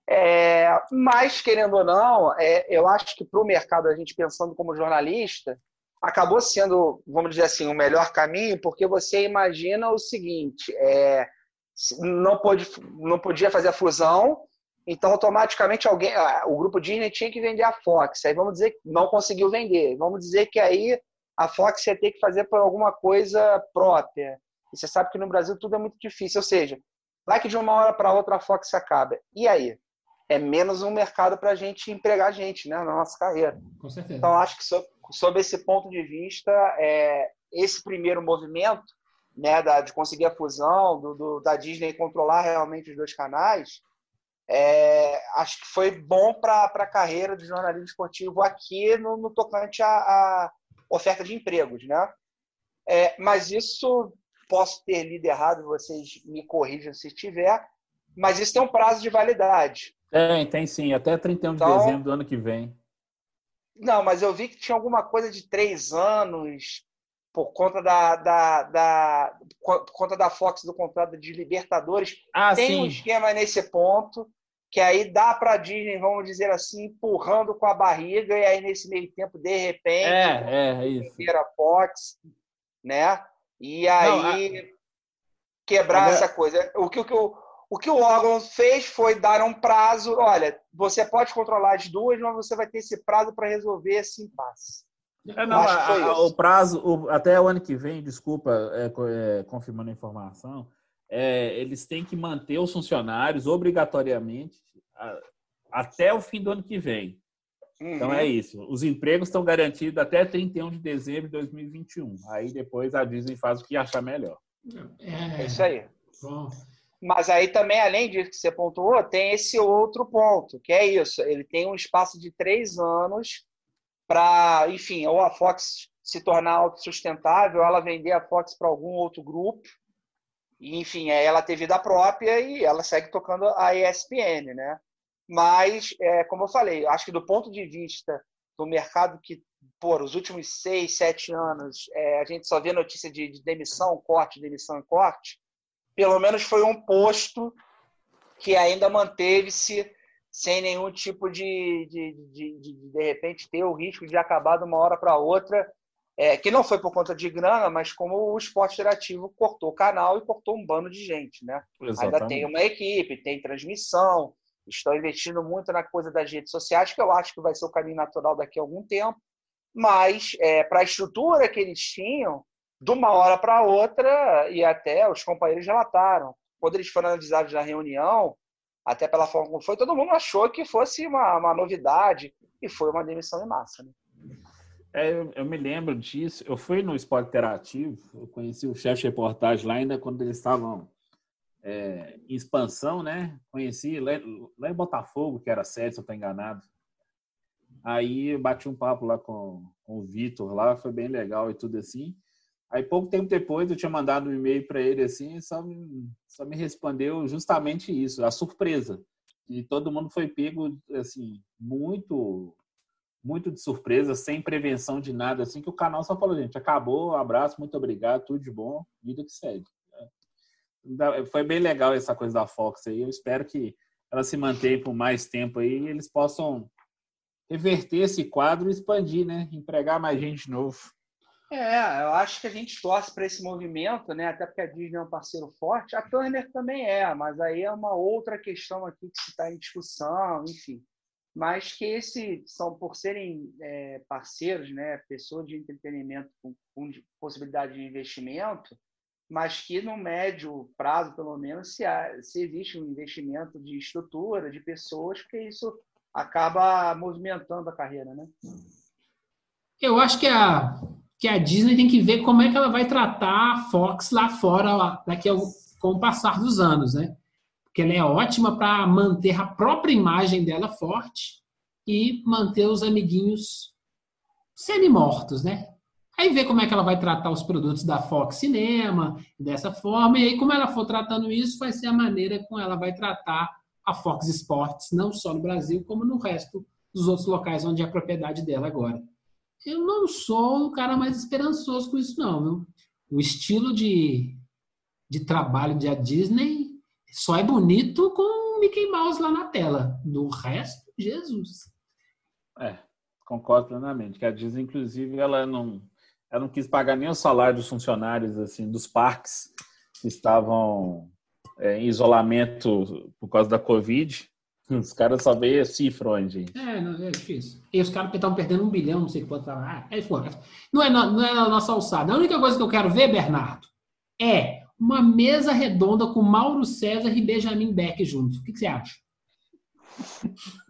É, mas, querendo ou não, é, eu acho que para o mercado, a gente pensando como jornalista, acabou sendo, vamos dizer assim, o melhor caminho, porque você imagina o seguinte: é, não, pode, não podia fazer a fusão, então automaticamente alguém, o grupo Disney tinha que vender a Fox. Aí vamos dizer que não conseguiu vender. Vamos dizer que aí a Fox ia ter que fazer por alguma coisa própria. E você sabe que no Brasil tudo é muito difícil. Ou seja, vai que de uma hora para outra a Fox acaba. E aí? É menos um mercado para a gente empregar gente né, na nossa carreira. Com certeza. Então, acho que sob esse ponto de vista, é, esse primeiro movimento né, da, de conseguir a fusão, do, do, da Disney controlar realmente os dois canais, é, acho que foi bom para a carreira do jornalismo esportivo aqui no, no tocante à, oferta de empregos. Né? É, mas isso, posso ter lido errado, vocês me corrijam se tiver, mas isso tem um prazo de validade. Tem, tem sim, até 31 de então, dezembro do ano que vem. Não, mas eu vi que tinha alguma coisa de três anos por conta da, da, da por conta da Fox do contrato de Libertadores. Ah, Tem sim. um esquema nesse ponto que aí dá para a Disney, vamos dizer assim, empurrando com a barriga e aí nesse meio tempo de repente é, é, é isso. a Fox, né? E aí Não, a... quebrar essa coisa. O que o que eu o que o órgão fez foi dar um prazo. Olha, você pode controlar as duas, mas você vai ter esse prazo para resolver esse impasse. É, não, a, o prazo, o, até o ano que vem, desculpa, é, é, confirmando a informação, é, eles têm que manter os funcionários obrigatoriamente a, até o fim do ano que vem. Uhum. Então é isso. Os empregos estão garantidos até 31 de dezembro de 2021. Aí depois a Disney faz o que achar melhor. É, é isso aí. Bom. Mas aí também, além disso que você pontuou, tem esse outro ponto, que é isso. Ele tem um espaço de três anos para, enfim, ou a Fox se tornar autossustentável, ela vender a Fox para algum outro grupo, e, enfim, é ela ter vida própria e ela segue tocando a ESPN, né? Mas, é, como eu falei, acho que do ponto de vista do mercado que, por os últimos seis, sete anos, é, a gente só vê notícia de, de demissão, corte, demissão, corte, pelo menos foi um posto que ainda manteve-se sem nenhum tipo de de, de, de, de repente, ter o risco de acabar de uma hora para outra, é, que não foi por conta de grana, mas como o esporte interativo cortou o canal e cortou um bando de gente, né? Exatamente. Ainda tem uma equipe, tem transmissão, estão investindo muito na coisa das redes sociais, que eu acho que vai ser o caminho natural daqui a algum tempo, mas é, para a estrutura que eles tinham, de uma hora para outra, e até os companheiros relataram, quando eles foram analisados na reunião, até pela forma como foi, todo mundo achou que fosse uma, uma novidade, e foi uma demissão em massa. Né? É, eu, eu, me lembro disso. Eu fui no Esporte Interativo, eu conheci o chefe de reportagem lá ainda quando eles estavam é, em expansão, né? Conheci lá, lá, em Botafogo, que era sede, se eu estou enganado. Aí bati um papo lá com, com o Vitor lá, foi bem legal e tudo assim. Aí pouco tempo depois eu tinha mandado um e-mail para ele assim, só me, só me respondeu justamente isso, a surpresa. E todo mundo foi pego assim, muito muito de surpresa, sem prevenção de nada assim, que o canal só falou, gente, acabou, abraço, muito obrigado, tudo de bom, vida que segue. Foi bem legal essa coisa da Fox aí. Eu espero que ela se mantenha por mais tempo aí e eles possam reverter esse quadro e expandir, né? Empregar mais gente de novo. É, eu acho que a gente torce para esse movimento, né? Até porque a Disney é um parceiro forte. A Turner também é, mas aí é uma outra questão aqui que está em discussão, enfim. Mas que esse são por serem é, parceiros, né? Pessoas de entretenimento com, com possibilidade de investimento, mas que no médio prazo, pelo menos, se, há, se existe um investimento de estrutura, de pessoas, porque isso acaba movimentando a carreira, né? Eu acho que a que a Disney tem que ver como é que ela vai tratar a Fox lá fora daqui ao, com o passar dos anos, né? Porque ela é ótima para manter a própria imagem dela forte e manter os amiguinhos semi-mortos, né? Aí ver como é que ela vai tratar os produtos da Fox Cinema dessa forma, e aí como ela for tratando isso, vai ser a maneira como ela vai tratar a Fox Sports, não só no Brasil, como no resto dos outros locais onde é a propriedade dela agora eu não sou o cara mais esperançoso com isso, não, viu? O estilo de, de trabalho da Disney só é bonito com o Mickey Mouse lá na tela. Do resto, Jesus. É, concordo plenamente. Que a Disney, inclusive, ela não, ela não quis pagar nem o salário dos funcionários assim dos parques que estavam é, em isolamento por causa da Covid. Os caras só veem cifrões, gente. É, não, é difícil. E os caras estavam perdendo um bilhão, não sei quanto. Ah, é, não, é, não é a nossa alçada. A única coisa que eu quero ver, Bernardo, é uma mesa redonda com Mauro César e Benjamin Beck juntos. O que, que você acha?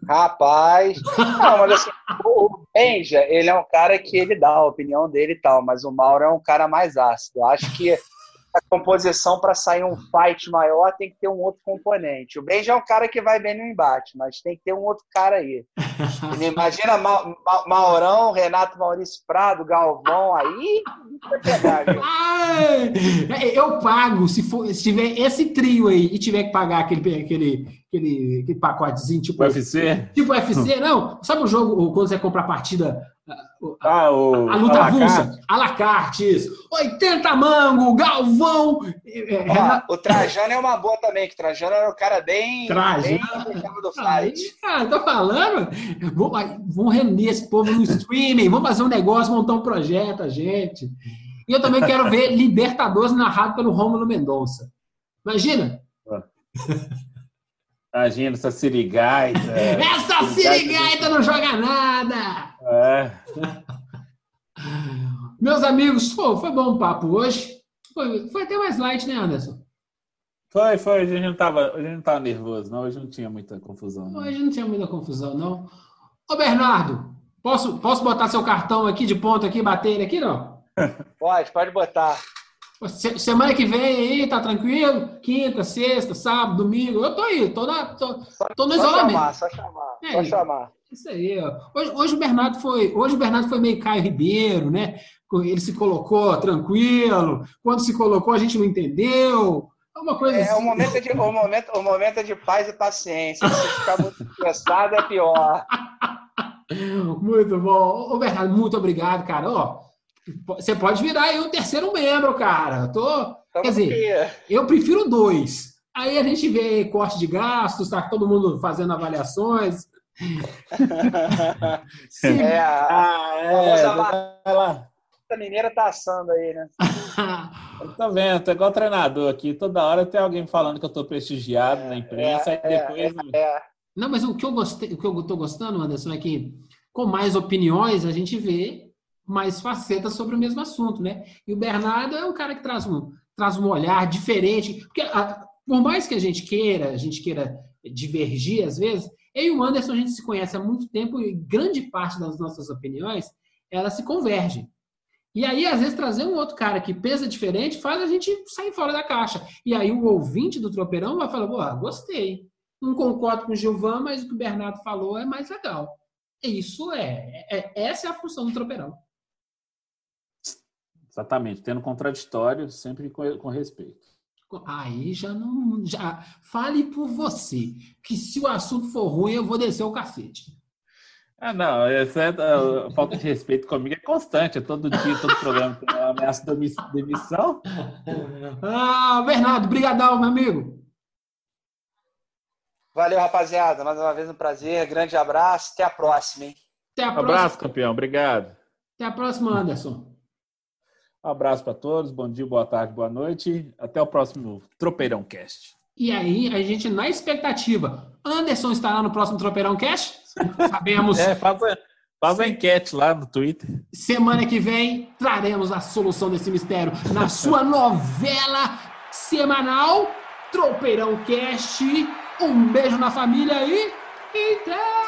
Rapaz, não, mas assim, o Benja, ele é um cara que ele dá a opinião dele e tal, mas o Mauro é um cara mais ácido. Eu acho que a composição para sair um fight maior tem que ter um outro componente. O Ben já é um cara que vai bem no embate, mas tem que ter um outro cara aí. Imagina Ma Ma Maurão, Renato Maurício Prado, Galvão, aí eu pago se, for, se tiver esse trio aí e tiver que pagar aquele, aquele, aquele, aquele pacotezinho tipo UFC? Tipo UFC, não. Sabe o jogo quando você compra a partida ah, o... A luta avulsa. Alacarte, isso. 80 mango, Galvão. É, é o Trajano é uma boa também, que Trajano era o cara bem. Trajano. Bem do fight. Aí, tô falando. Vamos reunir esse povo no streaming, vamos fazer um negócio, montar um projeto, gente. E eu também quero ver Libertadores narrado pelo Rômulo Mendonça. Imagina. Imagina essa sirigaita. Essa sirigaita não joga nada! É. Meus amigos, pô, foi bom o papo hoje. Foi, foi até mais light, né, Anderson? Foi, foi. A gente não tava, a gente não tava nervoso, não. Hoje não tinha muita confusão. Não. Hoje não tinha muita confusão, não. Ô, Bernardo, posso, posso botar seu cartão aqui de ponto aqui, bater ele aqui, não? Pode, pode botar. Semana que vem aí, tá tranquilo? Quinta, sexta, sábado, domingo. Eu tô aí, tô, na, tô, tô no Só isolamento. chamar, só chamar, É, só chamar. Isso aí, ó. Hoje, hoje o Bernardo foi, hoje o Bernardo foi meio Caio Ribeiro, né? Ele se colocou tranquilo. Quando se colocou, a gente não entendeu. É uma coisa É, assim. o momento é de, o momento, o momento é de paz e paciência. Se ficar muito estressado é pior. Muito bom. Ô, Bernardo, muito obrigado, cara. Ó, você pode virar aí o terceiro membro, cara. Eu Tô, Quer dizer, eu prefiro dois. Aí a gente vê corte de gastos, tá todo mundo fazendo avaliações. Sim. é, a Ah, é. massa mineira tá assando aí, né? Eu tô vendo, tô igual treinador aqui. Toda hora tem alguém falando que eu tô prestigiado na imprensa, é, aí depois. É, Não, mas o que eu gostei, o que eu tô gostando, Anderson, é que com mais opiniões a gente vê mais facetas sobre o mesmo assunto, né? E o Bernardo é um cara que traz um, traz um olhar diferente, porque a- por mais que a gente queira, a gente queira divergir às vezes, eu e o Anderson a gente se conhece há muito tempo e grande parte das nossas opiniões elas se convergem. E aí, às vezes, trazer um outro cara que pensa diferente faz a gente sair fora da caixa. E aí, o ouvinte do Tropeirão vai falar: Boa, gostei. Não concordo com o Gilvan, mas o que o Bernardo falou é mais legal. Isso é, é- essa é a função do Tropeirão. Exatamente, tendo contraditório, sempre com, com respeito. Aí já não. Já, fale por você, que se o assunto for ruim, eu vou descer o cacete. Ah, não, essa é, a falta de respeito comigo é constante, é todo dia, todo programa tem uma ameaça de demi- demissão. Ah, Bernardo, brigadão, meu amigo. Valeu, rapaziada. Mais uma vez um prazer. Grande abraço. Até a próxima, hein? Até a Um próxima. abraço, campeão, obrigado. Até a próxima, Anderson. Um abraço para todos, bom dia, boa tarde, boa noite. Até o próximo Tropeirão Cast. E aí, a gente na expectativa. Anderson estará no próximo Tropeirão Cash? Sabemos. É, faz a, faz a enquete lá no Twitter. Semana que vem traremos a solução desse mistério na sua novela semanal Tropeirão Cast. Um beijo na família e. Então!